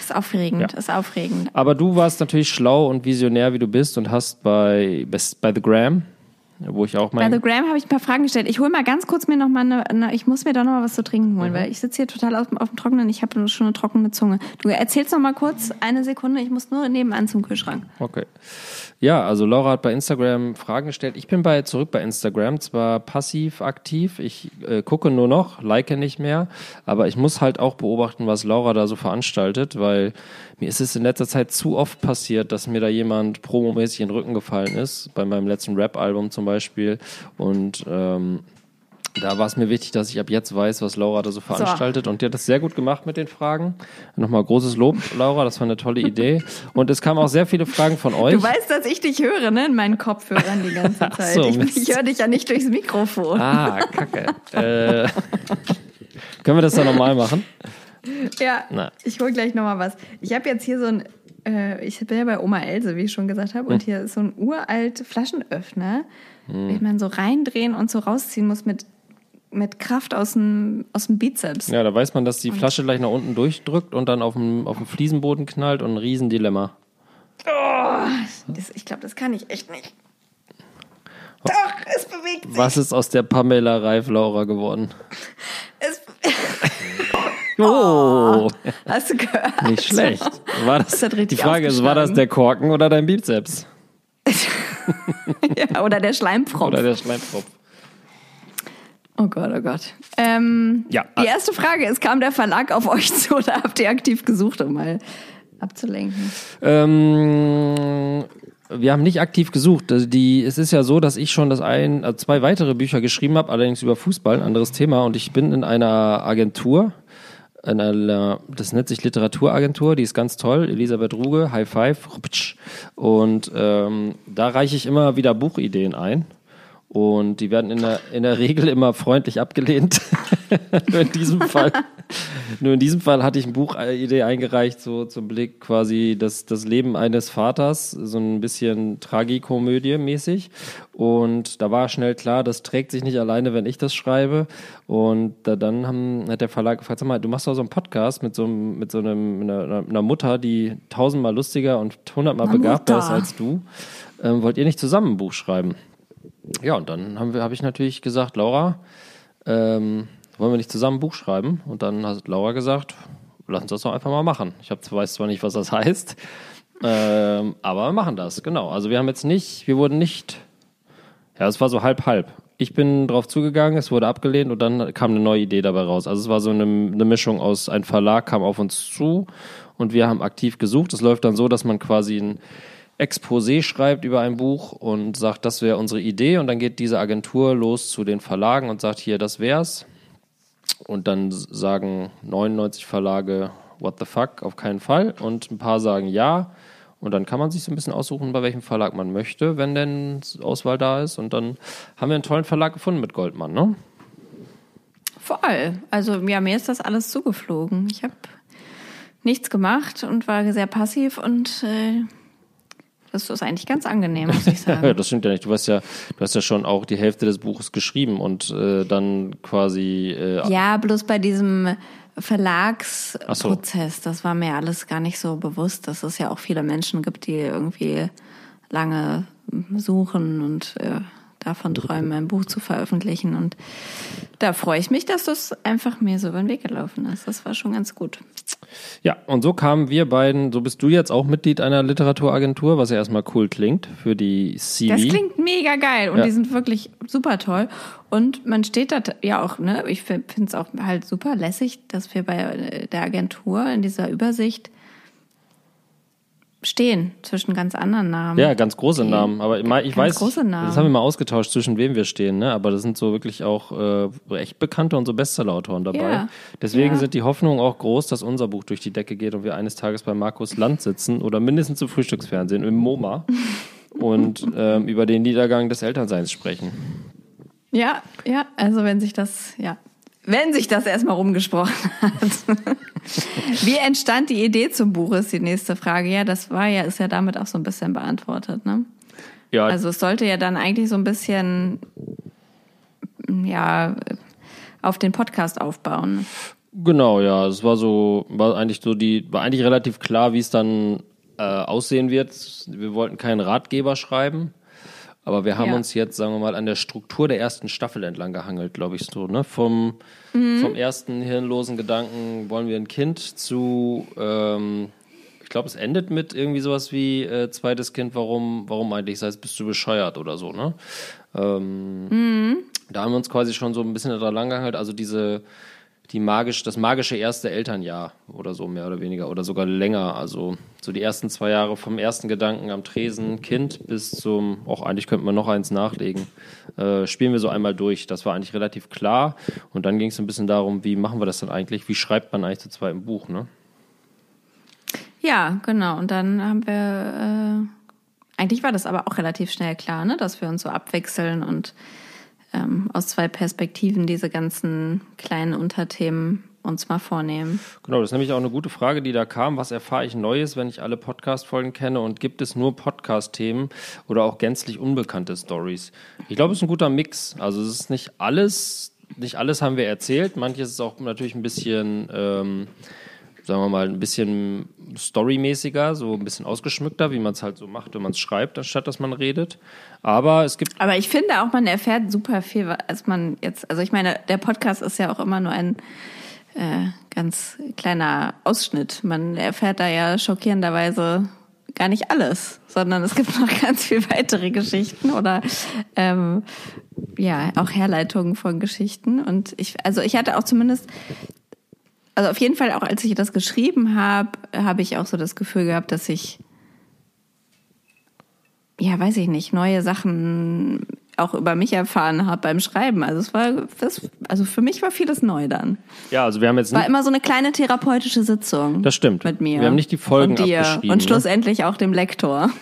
ist aufregend, Ja. ist aufregend. Aber du warst natürlich schlau und visionär, wie du bist und hast bei, bei The Gram, wo ich auch Bei mein... The Gram habe ich ein paar Fragen gestellt. Ich hole mal ganz kurz mir noch mal eine, eine ich muss mir doch noch mal was zu trinken Mhm. holen, weil ich sitze hier total auf, auf dem Trockenen. Ich habe schon eine trockene Zunge. Du erzählst noch mal kurz, eine Sekunde, ich muss nur nebenan zum Kühlschrank. Okay. Ja, also Laura hat bei Instagram Fragen gestellt. Ich bin bei zurück bei Instagram, zwar passiv aktiv, ich äh, gucke nur noch, like nicht mehr, aber ich muss halt auch beobachten, was Laura da so veranstaltet, weil mir ist es in letzter Zeit zu oft passiert, dass mir da jemand promomäßig in den Rücken gefallen ist, bei meinem letzten Rap-Album zum Beispiel und ähm, da war es mir wichtig, dass ich ab jetzt weiß, was Laura da so veranstaltet. Und die hat das sehr gut gemacht mit den Fragen. Nochmal großes Lob, Laura, das war eine tolle Idee. Und es kamen auch sehr viele Fragen von euch. Du weißt, dass ich dich höre, ne, in meinen Kopfhörern die ganze Zeit. so, ich ich höre dich ja nicht durchs Mikrofon. Ah, kacke. äh, können wir das dann nochmal machen? Ja, Na. ich hole gleich noch mal was. Ich habe jetzt hier so ein, äh, ich bin ja bei Oma Else, wie ich schon gesagt habe, Hm. und hier ist so ein uralt Flaschenöffner, den man so reindrehen und so rausziehen muss mit, mit Kraft aus dem, aus dem Bizeps. Ja, da weiß man, dass die Flasche gleich nach unten durchdrückt und dann auf dem, auf dem Fliesenboden knallt und ein Riesendilemma. Das, ich glaube, das kann ich echt nicht. Doch, es bewegt sich. Was ist aus der Pamela Reif Laura geworden? Es, Oh, hast du gehört? nicht schlecht. War das, Das die Frage ist, war das der Korken oder dein Bizeps? ja, oder der Schleimpfropf. Oder der Schleimfropf? Oh Gott, oh Gott. Ähm, Ja. Die erste Frage ist, kam der Verlag auf euch zu oder habt ihr aktiv gesucht, um mal abzulenken? Ähm, wir haben nicht aktiv gesucht. Also die, es ist ja so, dass ich schon das ein, also zwei weitere Bücher geschrieben habe, allerdings über Fußball, ein anderes Thema. Und ich bin in einer Agentur, einer, das nennt sich Literaturagentur, die ist ganz toll. Elisabeth Ruge, High Five. Und ähm, da reiche ich immer wieder Buchideen ein. Und die werden in der, in der Regel immer freundlich abgelehnt. Nur in diesem Fall. Nur in diesem Fall hatte ich eine Buchidee eingereicht, so zum Blick quasi das, das Leben eines Vaters, so ein bisschen Tragikomödie mäßig. Und da war schnell klar, das trägt sich nicht alleine, wenn ich das schreibe. Und da, dann haben, hat der Verlag gefragt, sag mal, du machst doch so einen Podcast mit so, einem, mit so einem, einer, einer Mutter, die tausendmal lustiger und hundertmal begabter ist als du. Ähm, wollt ihr nicht zusammen ein Buch schreiben? Ja, und dann habe ich natürlich gesagt, Laura, ähm, wollen wir nicht zusammen ein Buch schreiben? Und dann hat Laura gesagt, lass uns das doch einfach mal machen. Ich hab, weiß zwar nicht, was das heißt, ähm, aber wir machen das, genau. Also wir haben jetzt nicht, wir wurden nicht, ja, es war so halb halb. Ich bin drauf zugegangen, es wurde abgelehnt und dann kam eine neue Idee dabei raus. Also es war so eine, eine Mischung aus, ein Verlag kam auf uns zu und wir haben aktiv gesucht. Es läuft dann so, dass man quasi ein Exposé schreibt über ein Buch und sagt, das wäre unsere Idee und dann geht diese Agentur los zu den Verlagen und sagt, hier, das wär's. Und dann sagen 99 Verlage, what the fuck, auf keinen Fall. Und ein paar sagen ja. Und dann kann man sich so ein bisschen aussuchen, bei welchem Verlag man möchte, wenn denn Auswahl da ist. Und dann haben wir einen tollen Verlag gefunden mit Goldmann, ne? Voll. Also ja, mir ist das alles zugeflogen. Ich habe nichts gemacht und war sehr passiv und äh, das ist eigentlich ganz angenehm, muss ich Ja, sagen. das stimmt ja nicht. Du hast ja, du hast ja schon auch die Hälfte des Buches geschrieben und äh, dann quasi äh, ja, bloß bei diesem Ach so. Verlagsprozess, das war mir alles gar nicht so bewusst, dass es ja auch viele Menschen gibt, die irgendwie lange suchen und äh, davon träumen, ein Buch zu veröffentlichen. Und da freue ich mich, dass das einfach mir so über den Weg gelaufen ist. Das war schon ganz gut. Ja, und so kamen wir beiden, so bist du jetzt auch Mitglied einer Literaturagentur, was ja erstmal cool klingt für die CV. Das klingt mega geil und Ja. die sind wirklich super toll. Und man steht da ja auch, ne, ich finde es auch halt super lässig, dass wir bei der Agentur in dieser Übersicht stehen zwischen ganz anderen Namen. Ja, ganz große Namen. Aber ich, ich weiß, große Namen. das haben wir mal ausgetauscht, zwischen wem wir stehen. Ne? Aber das sind so wirklich auch äh, echt bekannte und so Bestseller-Autoren dabei. Ja. Deswegen Ja. sind die Hoffnungen auch groß, dass unser Buch durch die Decke geht und wir eines Tages bei Markus Land sitzen oder mindestens im Frühstücksfernsehen im MoMA und ähm, über den Niedergang des Elternseins sprechen. Ja, ja, also wenn sich das, ja, wenn sich das erstmal rumgesprochen hat. Wie entstand die Idee zum Buch, ist die nächste Frage. Ja, das war ja, ist ja damit auch so ein bisschen beantwortet, ne? Ja, Also es sollte ja dann eigentlich so ein bisschen, ja, auf den Podcast aufbauen. Genau, ja. Es war so, war eigentlich so die, war eigentlich relativ klar, wie es dann äh, aussehen wird. Wir wollten keinen Ratgeber schreiben, aber wir haben Ja. uns jetzt, sagen wir mal, an der Struktur der ersten Staffel entlang gehangelt, glaube ich so. Ne? Vom, vom ersten hirnlosen Gedanken wollen wir ein Kind zu, ähm, ich glaube, es endet mit irgendwie sowas wie äh, zweites Kind, warum, warum eigentlich? Das heißt, bist du bescheuert oder so, ne? Ähm, Da haben wir uns quasi schon so ein bisschen daran langgehalten, also diese, die magisch, das magische erste Elternjahr oder so mehr oder weniger oder sogar länger. Also so die ersten zwei Jahre vom ersten Gedanken am Tresen, Kind bis zum, auch eigentlich könnte man noch eins nachlegen, äh, spielen wir so einmal durch. Das war eigentlich relativ klar. Und dann ging es ein bisschen darum, wie machen wir das denn eigentlich? Wie schreibt man eigentlich zu zweitem Buch, ne? Ja, genau. Und dann haben wir, äh, eigentlich war das aber auch relativ schnell klar, ne, dass wir uns so abwechseln und ähm, aus zwei Perspektiven diese ganzen kleinen Unterthemen uns mal vornehmen. Genau, das ist nämlich auch eine gute Frage, die da kam. Was erfahre ich Neues, wenn ich alle Podcast-Folgen kenne? Und gibt es nur Podcast-Themen oder auch gänzlich unbekannte Stories? Ich glaube, es ist ein guter Mix. Also es ist nicht alles, nicht alles haben wir erzählt. Manches ist auch natürlich ein bisschen, ähm, sagen wir mal, ein bisschen storymäßiger, so ein bisschen ausgeschmückter, wie man es halt so macht, wenn man es schreibt, anstatt dass man redet. Aber es gibt Aber ich finde auch, man erfährt super viel, als man jetzt, also ich meine, der Podcast ist ja auch immer nur ein äh, ganz kleiner Ausschnitt. Man erfährt da ja schockierenderweise gar nicht alles, sondern es gibt noch ganz viel weitere Geschichten oder ähm, ja auch Herleitungen von Geschichten. Und ich, also ich hatte auch zumindest, also auf jeden Fall auch als ich das geschrieben habe, habe ich auch so das Gefühl gehabt, dass ich ja, weiß ich nicht, neue Sachen auch über mich erfahren habe beim Schreiben. Also es war, das, also für mich war vieles neu dann. ja, also wir haben jetzt War immer so eine kleine therapeutische Sitzung. das stimmt. Mit mir. Wir haben nicht die Folgen und dir abgeschrieben. und ne? schlussendlich auch dem Lektor.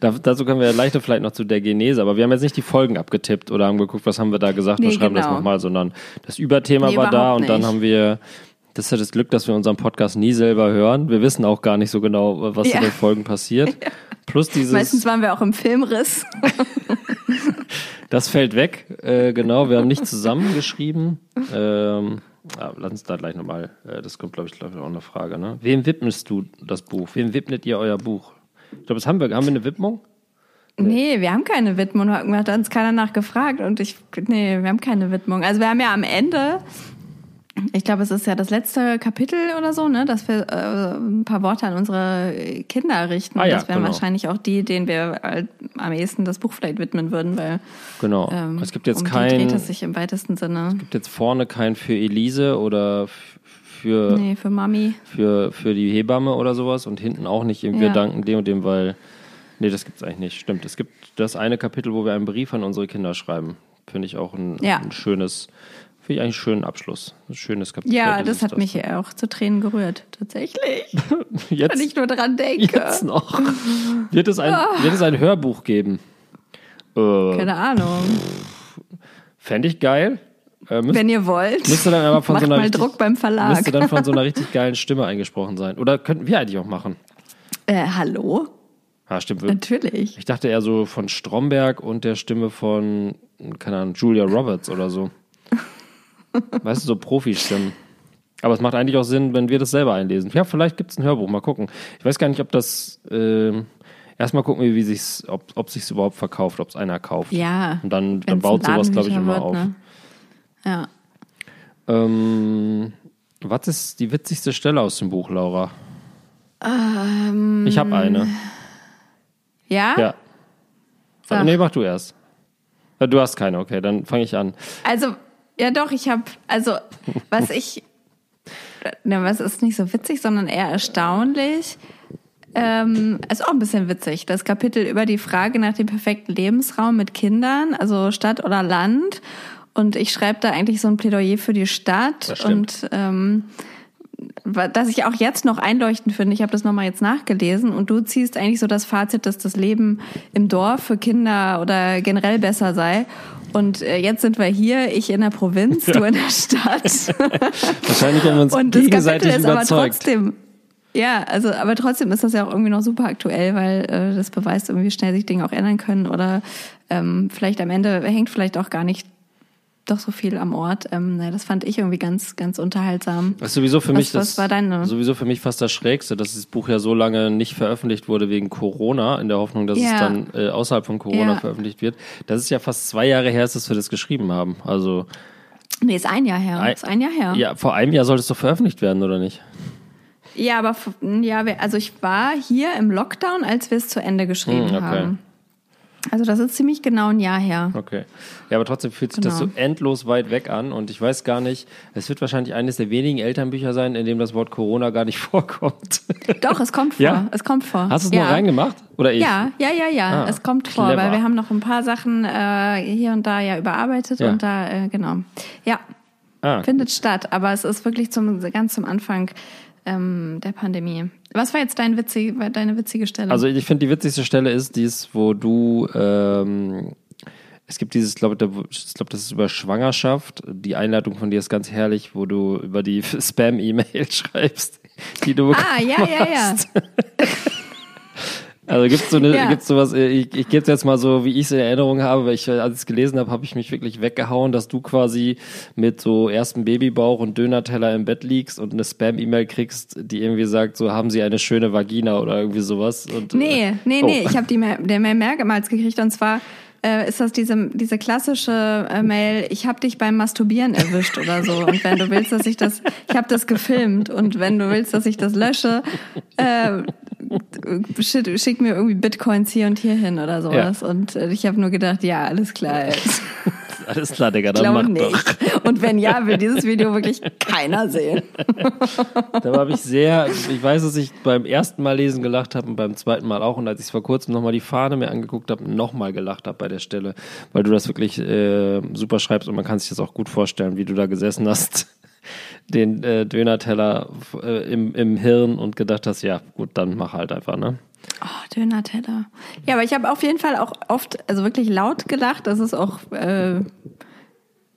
Da, dazu können wir ja leichter vielleicht noch zu der Genese, aber wir haben jetzt nicht die Folgen abgetippt oder haben geguckt, was haben wir da gesagt und Nee, schreiben das genau. nochmal, sondern das Überthema Nee, war da und dann nicht. haben wir, das ist ja das Glück, dass wir unseren Podcast nie selber hören. Wir wissen auch gar nicht so genau, was Ja. in den Folgen passiert. Plus dieses, Meistens waren wir auch im Filmriss. das fällt weg, äh, genau, wir haben nicht zusammengeschrieben. Ähm, ja, lass uns da gleich nochmal, äh, das kommt, glaube ich, glaub ich, auch eine Frage. Ne? Wem widmest du das Buch? Wem widmet ihr euer Buch? Ich glaube, das haben wir, haben wir eine Widmung? Nee, wir haben keine Widmung. Hat uns keiner nachgefragt und ich, nee, wir haben keine Widmung. Also wir haben ja am Ende, ich glaube, es ist ja das letzte Kapitel oder so, ne, dass wir äh, ein paar Worte an unsere Kinder richten. Ah ja, das wären genau. wahrscheinlich auch die, denen wir äh, am ehesten das Buch vielleicht widmen würden, weil Genau. ähm, es gibt jetzt um kein, dreht es sich im weitesten Sinne. gibt jetzt vorne kein für Elise oder für, Nee, für Mami. für, für die Hebamme oder sowas und hinten auch nicht, wir Ja. danken dem und dem, weil, nee, das gibt's eigentlich nicht. Stimmt, es gibt das eine Kapitel, wo wir einen Brief an unsere Kinder schreiben. Finde ich auch ein, Ja. ein schönes, finde ich eigentlich einen schönen Abschluss. Ein schönes Kapitel. Ja, das hat mich auch zu Tränen gerührt, tatsächlich. Wenn jetzt, ich nur dran denke. jetzt noch. Wird es ein, wird es ein Hörbuch geben? Äh, Keine Ahnung. Fände ich geil. Äh, müsst, Wenn ihr wollt, müsste dann aber von macht so einer mal richtig, Druck beim Verlag. Müsste dann von so einer richtig geilen Stimme eingesprochen sein. Oder könnten wir eigentlich auch machen? Äh, hallo? Ja, stimmt. Wir- Natürlich. Ich dachte eher so von Stromberg und der Stimme von, keine Ahnung, Julia Roberts oder so. Weißt du, so Profistimmen. Aber es macht eigentlich auch Sinn, wenn wir das selber einlesen. Ja, vielleicht gibt es ein Hörbuch, mal gucken. Ich weiß gar nicht, ob das. ähm, erstmal gucken wir, wie sich's, ob, ob sich's überhaupt verkauft, ob es einer kauft. Ja. Und dann, dann baut sowas, glaube ich, immer auf. wird, ne? Ja. Ähm, was ist die witzigste Stelle aus dem Buch, Laura? Ähm, Ich habe eine. ja? Ja. Sag. Nee, mach du erst. Du hast keine, okay, dann fange ich an. Also, ja doch, ich habe, also, was ich, ne, was ist nicht so witzig, sondern eher erstaunlich. Ähm, ist auch ein bisschen witzig. Das Kapitel über die Frage nach dem perfekten Lebensraum mit Kindern, also Stadt oder Land. Und ich schreibe da eigentlich so ein Plädoyer für die Stadt. Das und ähm, dass ich auch jetzt noch einleuchtend finde, ich habe das nochmal jetzt nachgelesen und du ziehst eigentlich so das Fazit, dass das Leben im Dorf für Kinder oder generell besser sei. Und äh, jetzt sind wir hier, ich in der Provinz, du in der Stadt. Wahrscheinlich haben wir uns und das gegenseitig Kapitel ist aber trotzdem, ja, also aber trotzdem ist das ja auch irgendwie noch super aktuell, weil äh, das beweist irgendwie, wie schnell sich Dinge auch ändern können oder ähm, vielleicht am Ende hängt vielleicht auch gar nicht doch so viel am Ort. Ähm, naja, das fand ich irgendwie ganz, ganz unterhaltsam. Das ist sowieso für Was- mich was das war deine? sowieso für mich fast das Schrägste, dass das Buch ja so lange nicht veröffentlicht wurde wegen Corona, in der Hoffnung, dass es Ja. dann äh, außerhalb von Corona Ja. veröffentlicht wird. Das ist ja fast zwei Jahre her, dass wir das geschrieben haben. Also Nee, ist ein Jahr her. Ein- ist ein Jahr her. ja, vor einem Jahr sollte es doch veröffentlicht werden, oder nicht? Ja, aber ja, also ich war hier im Lockdown, als wir es zu Ende geschrieben Hm, okay. haben. Also das ist ziemlich genau ein Jahr her. Okay. Ja, aber trotzdem fühlt sich das so Genau. endlos weit weg an und ich weiß gar nicht, es wird wahrscheinlich eines der wenigen Elternbücher sein, in dem das Wort Corona gar nicht vorkommt. Doch, es kommt vor. Ja? Es kommt vor. Hast du es ja. noch reingemacht? Oder ich? Ja, ja, ja, ja. Ah, es kommt vor, clever. weil wir haben noch ein paar Sachen äh, hier und da ja überarbeitet Ja. und da, äh, genau. Ja, Ah, findet statt, aber es ist wirklich zum ganz zum Anfang ähm, der Pandemie. Was war jetzt dein witzig, deine witzige Stelle? Also ich finde die witzigste Stelle ist dies, wo du ähm, es gibt dieses, glaube ich, glaube, das ist über Schwangerschaft. Die Einleitung von dir ist ganz herrlich, wo du über die Spam-E-Mail schreibst, die du bekommen ah, ja, ja, ja. Also gibt's so eine, Ja. gibt's sowas, äh, ich, ich gebe es jetzt mal so, wie ich es in Erinnerung habe, weil ich, äh, als ich es gelesen habe, habe ich mich wirklich weggehauen, dass du quasi mit so ersten Babybauch und Dönerteller im Bett liegst und eine Spam-E-Mail kriegst, die irgendwie sagt, so haben sie eine schöne Vagina oder irgendwie sowas. Und, Nee, äh, nee, oh. nee. Ich habe die Mail, der Mail mehrmals gekriegt und zwar äh, ist das diese, diese klassische äh, Mail, ich habe dich beim Masturbieren erwischt oder so. Und wenn du willst, dass ich das, ich habe das gefilmt und wenn du willst, dass ich das lösche, äh, schick, schick mir irgendwie Bitcoins hier und hier hin oder sowas. Und äh, ich habe nur gedacht, ja, alles klar. Alles klar, Digga, dann mach doch. nicht. Und wenn ja, will dieses Video wirklich keiner sehen. Da habe ich sehr, ich weiß, dass ich beim ersten Mal lesen gelacht habe und beim zweiten Mal auch. Und als ich vor kurzem nochmal die Fahne mir angeguckt habe, nochmal gelacht habe bei der Stelle, weil du das wirklich äh, super schreibst und man kann sich das auch gut vorstellen, wie du da gesessen hast, den äh, Dönerteller äh, im, im Hirn und gedacht hast, ja gut, dann mach halt einfach, ne? Oh, Döner-Teller. Ja, aber ich habe auf jeden Fall auch oft, also wirklich laut gelacht. Das ist auch. Äh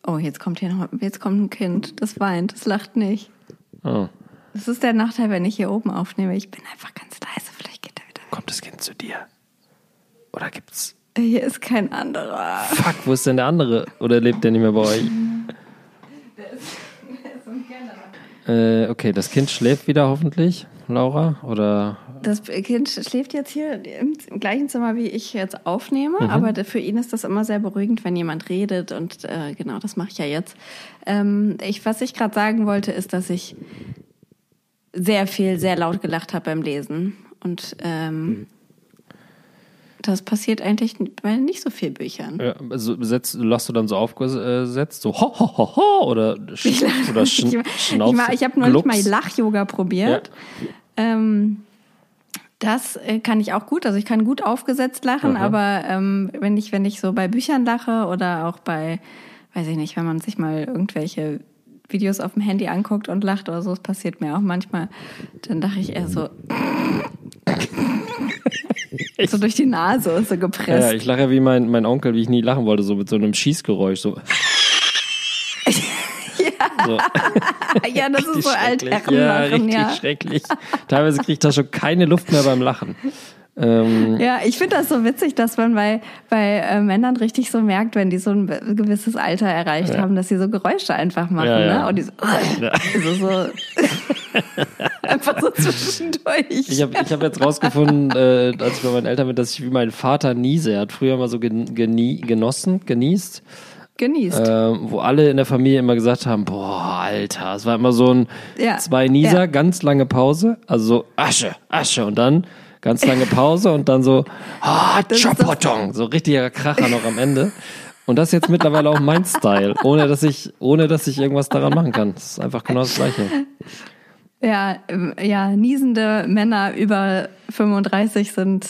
oh, jetzt kommt hier noch, jetzt kommt ein Kind. Das weint, das lacht nicht. Oh. Das ist der Nachteil, wenn ich hier oben aufnehme. Ich bin einfach ganz leise. Vielleicht geht er wieder. Kommt das Kind zu dir? Oder gibt's. Hier ist kein anderer. Fuck, wo ist denn der andere? Oder lebt der nicht mehr bei euch? Äh, okay, das Kind schläft wieder hoffentlich, Laura? Oder Das Kind schläft jetzt hier im, gleichen Zimmer, wie ich jetzt aufnehme. Mhm. Aber für ihn ist das immer sehr beruhigend, wenn jemand redet. Und äh, genau, das mache ich ja jetzt. Ähm, ich, was ich gerade sagen wollte, ist, dass ich sehr viel, sehr laut gelacht habe beim Lesen. Und ähm, das passiert eigentlich bei nicht so vielen Büchern. Ja, also setzt, lasst du dann so aufgesetzt, so ho, ho, ho, ho, oder, sch, oder sch, ich schnaufst ich, ich habe noch nicht mal? Lach-Yoga probiert. Ähm, das äh, kann ich auch gut. Also ich kann gut aufgesetzt lachen, Aha. aber ähm, wenn ich wenn ich so bei Büchern lache oder auch bei, weiß ich nicht, wenn man sich mal irgendwelche Videos auf dem Handy anguckt und lacht oder so, das passiert mir auch manchmal, dann lache ich eher so so durch die Nase, so Ja, gepresst. ja, ich lache wie mein, mein Onkel, wie ich nie lachen wollte, so mit so einem Schießgeräusch, so. so. Ja, das ist so. Altherrenlachen, Ja, ja. richtig schrecklich. Teilweise kriege ich da schon keine Luft mehr beim Lachen. Ähm, Ja, ich finde das so witzig, dass man bei, bei äh, Männern richtig so merkt, wenn die so ein gewisses Alter erreicht Ja. haben, dass sie so Geräusche einfach machen. Ja, ja. Ne? Und die so, also so einfach so zwischendurch. Ich habe ich hab jetzt rausgefunden, äh, als ich bei meinen Eltern bin, dass ich wie mein Vater niese. Er hat früher mal so gen, genie, genossen, genießt. Genießt. ähm, wo alle in der Familie immer gesagt haben, boah, Alter, es war immer so ein zwei Nieser, ganz lange Pause, also so Asche, Asche und dann ganz lange Pause und dann so ah, doch- Chopotong, so richtiger Kracher noch am Ende. Und das ist jetzt mittlerweile auch mein Style, ohne dass ich, ohne dass ich irgendwas daran machen kann. Das ist einfach genau das Gleiche. Ja, ja, niesende Männer über 35 sind,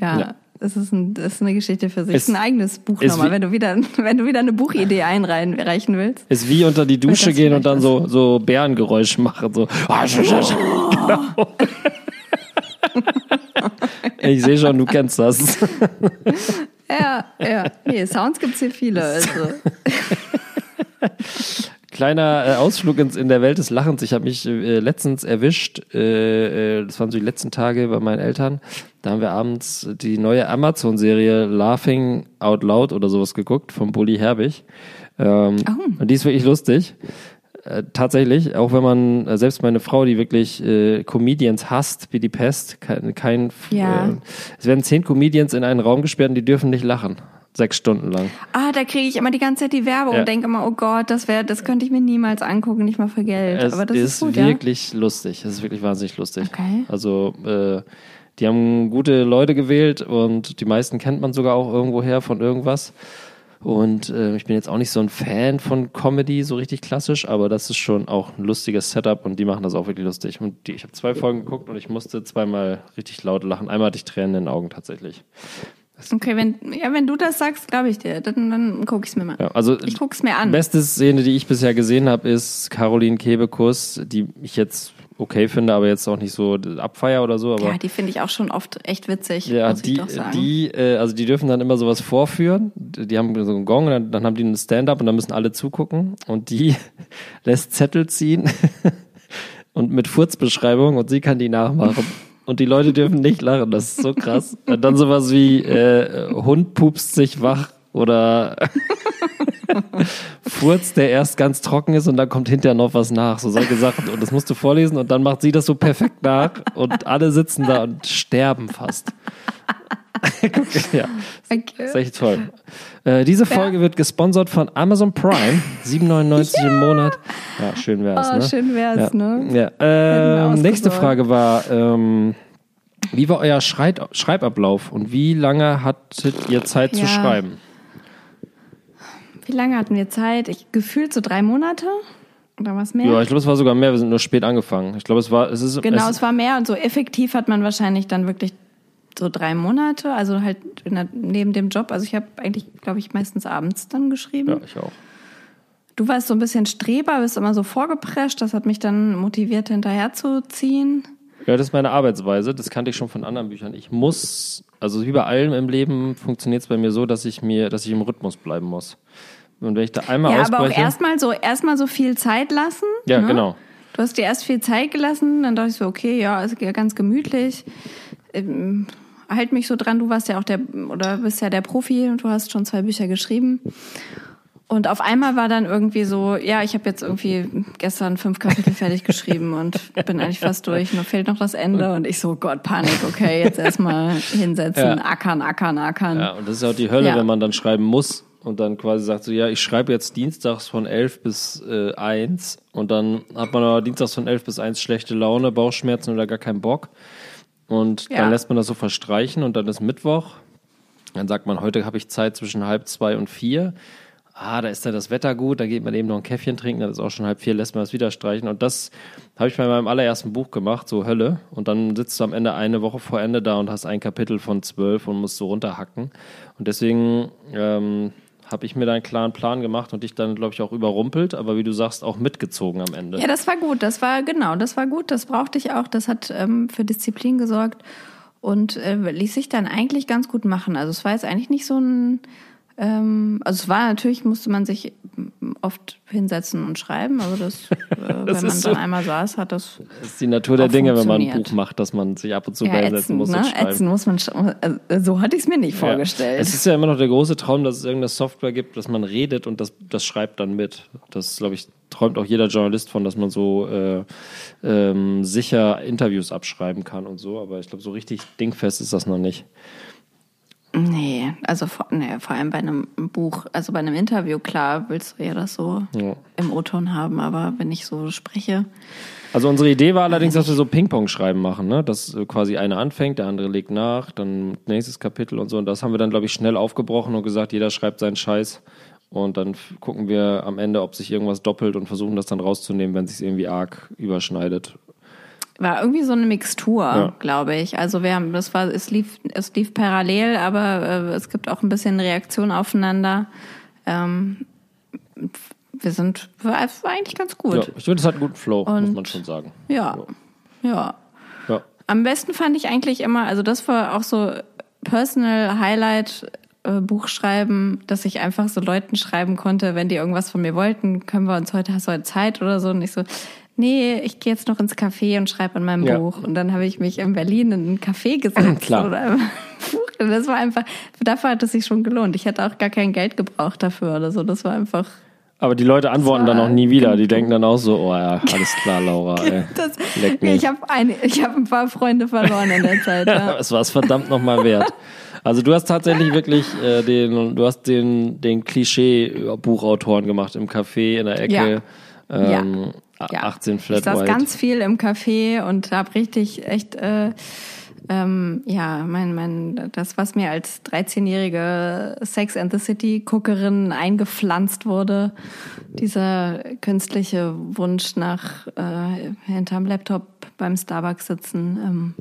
ja, Ja. Es ist, ein, das ist eine Geschichte für sich. Es ist ein eigenes Buch nochmal, wie- wenn du wieder, wenn du wieder eine Buchidee einreichen willst. Ist wie unter die Dusche gehen und dann so, so Bärengeräusche machen. So. Genau. Ich sehe schon, du kennst das. Ja, ja. Nee, Sounds gibt's hier viele. Also. Kleiner äh, Ausflug ins, in der Welt des Lachens. Ich habe mich äh, letztens erwischt, äh, äh, das waren so die letzten Tage bei meinen Eltern. Da haben wir abends die neue Amazon-Serie Laughing Out Loud oder sowas geguckt von Bully Herbig. Ähm, Oh. Und die ist wirklich lustig. Äh, tatsächlich, auch wenn man, äh, selbst meine Frau, die wirklich äh, Comedians hasst, wie die Pest, kein, kein Ja. äh, es werden zehn Comedians in einen Raum gesperrt und die dürfen nicht lachen. Sechs Stunden lang. Ah, da kriege ich immer die ganze Zeit die Werbung Ja. und denke immer, oh Gott, das wäre, das könnte ich mir niemals angucken, nicht mal für Geld. Es Aber das ist, ist, gut, wirklich lustig. Es ist wirklich wahnsinnig lustig. Okay. Also äh, die haben gute Leute gewählt und die meisten kennt man sogar auch irgendwoher von irgendwas. Und äh, ich bin jetzt auch nicht so ein Fan von Comedy, so richtig klassisch, aber das ist schon auch ein lustiges Setup und die machen das auch wirklich lustig. Und die, ich habe zwei Folgen geguckt und ich musste zweimal richtig laut lachen. Einmal hatte ich Tränen in den Augen tatsächlich. Okay, wenn, ja, wenn du das sagst, glaube ich dir. Dann, dann gucke ich es mir mal. Ja, also Ich guck's mir an. Beste Szene, die ich bisher gesehen habe, ist Caroline Kebekus, die ich jetzt okay finde, aber jetzt auch nicht so abfeier oder so. Aber Ja, die finde ich auch schon oft echt witzig, Ja, muss ich die, doch sagen. die, äh, also die dürfen dann immer sowas vorführen. Die haben so einen Gong, und dann, dann haben die einen Stand-up und dann müssen alle zugucken. Und die lässt Zettel ziehen und mit Furzbeschreibung und sie kann die nachmachen. Und die Leute dürfen nicht lachen, das ist so krass. Und dann sowas wie äh, Hund pupst sich wach oder Furz, der erst ganz trocken ist und dann kommt hinterher noch was nach. So solche Sachen. Und das musst du vorlesen und dann macht sie das so perfekt nach und alle sitzen da und sterben fast. Guck, ja, Okay. ist echt toll. Äh, diese Folge wird gesponsert von Amazon Prime. 7,99 im Monat. Ja, schön wär's, Oh, ne? schön wär's, ja. ne? Ja. Ähm, nächste. Frage war, ähm, wie war euer Schreit Schreibablauf und wie lange hattet ihr Zeit zu Ja. schreiben? Wie lange hatten wir Zeit? Ich gefühlt so drei Monate oder was mehr? Ja, ich glaube, es war sogar mehr. Wir sind nur spät angefangen. Ich glaube, es war, es ist, genau, es, es war mehr und so effektiv hat man wahrscheinlich dann wirklich so drei Monate, also halt der, neben dem Job. Also ich habe eigentlich, glaube ich, meistens abends dann geschrieben. ja, ich auch. Du warst so ein bisschen Streber, bist immer so vorgeprescht. Das hat mich dann motiviert, hinterherzuziehen. Ja, das ist meine Arbeitsweise. Das kannte ich schon von anderen Büchern. Ich muss, also wie bei allem im Leben funktioniert es bei mir so, dass ich mir, dass ich im Rhythmus bleiben muss. Und wenn ich da einmal Ja, aber auch ausbreche, erstmal so, erstmal so viel Zeit lassen. ja, ne? genau. Du hast dir erst viel Zeit gelassen, dann dachte ich so, okay, ja, ist ja ganz gemütlich. Ähm, halt mich so dran, du warst ja auch der, oder bist ja der Profi und du hast schon zwei Bücher geschrieben. Und auf einmal war dann irgendwie so, ja, ich habe jetzt irgendwie gestern fünf Kapitel fertig geschrieben und bin eigentlich fast durch. Nur fehlt noch das Ende und ich so, Gott, Panik, okay, jetzt erstmal hinsetzen, Ja. ackern, ackern, ackern. Ja, und das ist auch die Hölle, Ja. wenn man dann schreiben muss und dann quasi sagt so, ja, ich schreibe jetzt dienstags von 11 bis äh, 1 und dann hat man aber dienstags von 11 bis 1 schlechte Laune, Bauchschmerzen oder gar keinen Bock. Und Ja. dann lässt man das so verstreichen und dann ist Mittwoch. Dann sagt man, heute habe ich Zeit zwischen halb zwei und vier. Ah, da ist ja das Wetter gut, da geht man eben noch ein Käffchen trinken, dann ist auch schon halb vier, lässt man das wieder streichen. Und das habe ich bei meinem allerersten Buch gemacht, so Hölle. Und dann sitzt du am Ende eine Woche vor Ende da und hast ein Kapitel von zwölf und musst so runterhacken. Und deswegen ähm, habe ich mir da einen klaren Plan gemacht und dich dann, glaube ich, auch überrumpelt, aber wie du sagst, auch mitgezogen am Ende. Ja, das war gut. Das war genau, das war gut. Das brauchte ich auch. Das hat ähm, für Disziplin gesorgt und äh, ließ sich dann eigentlich ganz gut machen. Also es war jetzt eigentlich nicht so ein, ähm, also es war natürlich musste man sich oft hinsetzen und schreiben. Also das, äh, wenn man ist dann so- einmal saß, hat das Das ist die Natur der Dinge, wenn man ein. Buch macht, dass man sich ab und zu ja, beisetzen ätzend, muss und ne? schreiben. Ätzend muss man. äh, So hatte ich es mir nicht vorgestellt. Ja. Es ist ja immer noch der große Traum, dass es irgendeine Software gibt, dass man redet und das, das schreibt dann mit. Das, glaube ich, träumt auch jeder Journalist von, dass man so äh, ähm, sicher Interviews abschreiben kann und so. Aber ich glaube, so richtig dingfest ist das noch nicht. Nee, also vor, nee, vor allem bei einem Buch, also bei einem Interview, klar, willst du ja das so Ja. im O-Ton haben, aber wenn ich so spreche, Also unsere Idee war allerdings, dass wir so Ping-Pong-Schreiben machen, ne? Dass äh, quasi einer anfängt, der andere legt nach, dann nächstes Kapitel und so. Und das haben wir dann, glaube ich, schnell aufgebrochen und gesagt, jeder schreibt seinen Scheiß. Und dann gucken wir am Ende, ob sich irgendwas doppelt und versuchen das dann rauszunehmen, wenn sich irgendwie arg überschneidet. War irgendwie so eine Mixtur, Ja. glaube ich. Also wir haben, das war, es lief, es lief parallel, aber äh, es gibt auch ein bisschen Reaktion aufeinander. Ähm, wir sind, war, war eigentlich ganz Ja, gut. ich finde, es hat einen guten Flow, muss Und- man schon sagen. Ja, ja. Ja. Am besten fand ich eigentlich immer, also das war auch so Personal Highlight äh, Buch schreiben, dass ich einfach so Leuten schreiben konnte, wenn die irgendwas von mir wollten, können wir uns heute, hast du heute Zeit oder so? Und ich so, nee, ich gehe jetzt noch ins Café und schreibe an meinem Ja. Buch. Und dann habe ich mich in Berlin in ein Café gesetzt. Klar. Oder ein Buch. Und das war einfach, dafür hat es sich schon gelohnt. Ich hätte auch gar kein Geld gebraucht dafür oder so. Das war einfach Aber die Leute antworten dann auch nie wieder. Die denken dann auch so, oh ja, alles klar, Laura. Ey. das, ich habe ein, ich hab ein paar Freunde verloren in der Zeit. Ja. Es war es verdammt nochmal wert. Also du hast tatsächlich wirklich äh, den, du hast den, den Klischee-Buchautoren gemacht im Café in der Ecke. Ja. Ähm, Ja. 18 Flat Ich saß White. ganz viel im Café und habe richtig echt äh, ähm, ja mein mein das was mir als 13-jährige Sex and the City Guckerin eingepflanzt wurde dieser künstliche Wunsch nach äh, hinterm Laptop beim Starbucks sitzen ähm,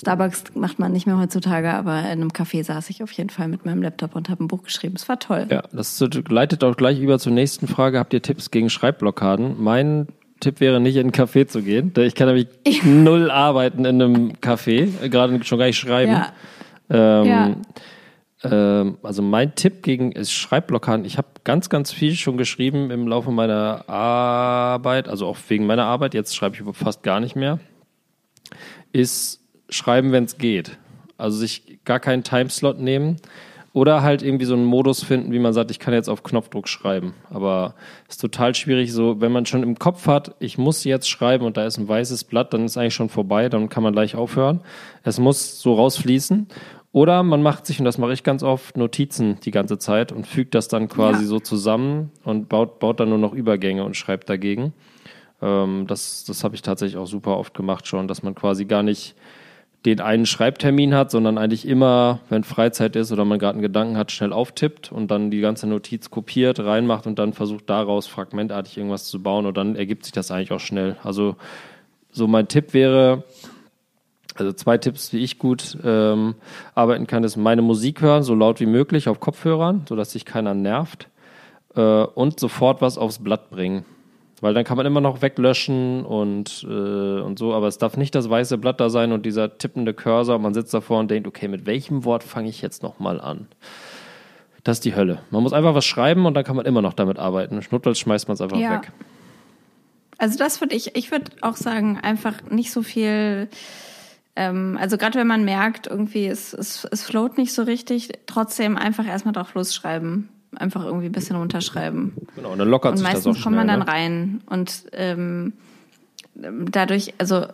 Starbucks macht man nicht mehr heutzutage aber in einem Café saß ich auf jeden Fall mit meinem Laptop und habe ein Buch geschrieben es war toll Ja, das leitet auch gleich über zur nächsten Frage. Habt ihr Tipps gegen Schreibblockaden? Mein Tipp wäre nicht in ein Café zu gehen. Ich kann nämlich null arbeiten in einem Café, äh, gerade schon gar nicht schreiben. ja Ähm, Ja. ähm, also mein Tipp gegen ist Schreibblockaden. Ich habe ganz, ganz viel schon geschrieben im Laufe meiner Arbeit, also auch wegen meiner Arbeit. Jetzt schreibe ich fast gar nicht mehr. Ist schreiben, wenn es geht. Also sich gar keinen Timeslot nehmen oder halt irgendwie so einen Modus finden, wie man sagt, ich kann jetzt auf Knopfdruck schreiben. Aber es ist total schwierig, so wenn man schon im Kopf hat, ich muss jetzt schreiben und da ist ein weißes Blatt, dann ist eigentlich schon vorbei, dann kann man gleich aufhören. Es muss so rausfließen. Oder man macht sich, und das mache ich ganz oft, Notizen die ganze Zeit und fügt das dann quasi Ja. so zusammen und baut, baut dann nur noch Übergänge und schreibt dagegen. Ähm, das das habe ich tatsächlich auch super oft gemacht schon, dass man quasi gar nicht den einen Schreibtermin hat, sondern eigentlich immer, wenn Freizeit ist oder man gerade einen Gedanken hat, schnell auftippt und dann die ganze Notiz kopiert, reinmacht und dann versucht daraus fragmentartig irgendwas zu bauen und dann ergibt sich das eigentlich auch schnell. Also so mein Tipp wäre, also zwei Tipps, wie ich gut ähm, arbeiten kann, ist meine Musik hören, so laut wie möglich auf Kopfhörern, sodass sich keiner nervt äh, und sofort was aufs Blatt bringen. Weil dann kann man immer noch weglöschen und, äh, und so, aber es darf nicht das weiße Blatt da sein und dieser tippende Cursor. Man sitzt davor und denkt, okay, mit welchem Wort fange ich jetzt nochmal an? Das ist die Hölle. Man muss einfach was schreiben und dann kann man immer noch damit arbeiten. Schnuttels schmeißt man es einfach Ja. weg. Also das würde ich, ich würde auch sagen, einfach nicht so viel, ähm, also gerade wenn man merkt, irgendwie es, es, es float nicht so richtig, trotzdem einfach erstmal drauf losschreiben. Einfach irgendwie ein bisschen runterschreiben. Genau, und dann lockert Und sich das auch meistens kommt schnell. man dann ne? rein. Und ähm, dadurch, also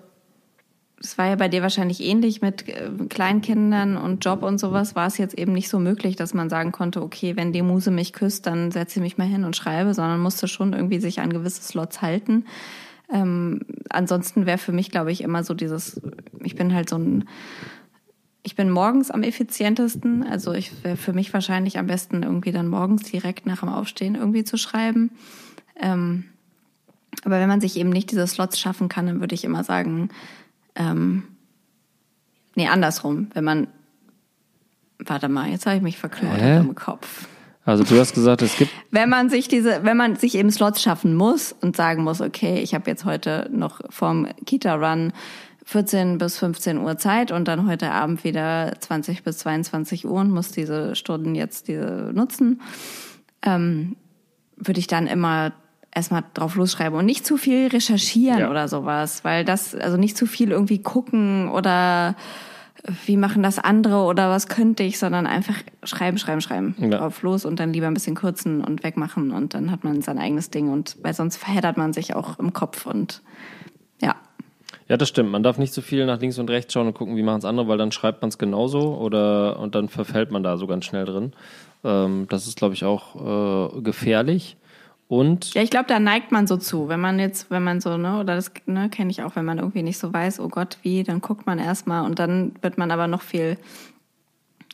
es war ja bei dir wahrscheinlich ähnlich mit äh, Kleinkindern und Job und sowas, war es jetzt eben nicht so möglich, dass man sagen konnte, okay, wenn die Muse mich küsst, dann setze ich mich mal hin und schreibe, sondern musste schon irgendwie sich an gewisse Slots halten. Ähm, ansonsten wäre für mich, glaube ich, immer so dieses, ich bin halt so ein, ich bin morgens am effizientesten. Also ich wäre für mich wahrscheinlich am besten irgendwie dann morgens direkt nach dem Aufstehen irgendwie zu schreiben. Ähm, aber wenn man sich eben nicht diese Slots schaffen kann, dann würde ich immer sagen, ähm, nee, andersrum. Wenn man, warte mal, jetzt habe ich mich verknotet Hä? im Kopf. Also du hast gesagt, es gibt Wenn man sich diese, wenn man sich eben Slots schaffen muss und sagen muss, okay, ich habe jetzt heute noch vorm Kita-Run 14 bis 15 Uhr Zeit und dann heute Abend wieder 20 bis 22 Uhr und muss diese Stunden jetzt diese nutzen, ähm, würde ich dann immer erstmal drauf losschreiben und nicht zu viel recherchieren Ja. oder sowas, weil das, also nicht zu viel irgendwie gucken oder wie machen das andere oder was könnte ich, sondern einfach schreiben, schreiben, schreiben Ja. drauf los und dann lieber ein bisschen kürzen und wegmachen und dann hat man sein eigenes Ding und weil sonst verheddert man sich auch im Kopf und. Ja, das stimmt. Man darf nicht so viel nach links und rechts schauen und gucken, wie machen es andere, weil dann schreibt man es genauso oder und dann verfällt man da so ganz schnell drin. Ähm, das ist, glaube ich, auch äh, gefährlich. Und Ja, ich glaube, da neigt man so zu. Wenn man jetzt, wenn man so, ne, oder das ne, kenne ich auch, wenn man irgendwie nicht so weiß, oh Gott, wie, dann guckt man erstmal und dann wird man aber noch viel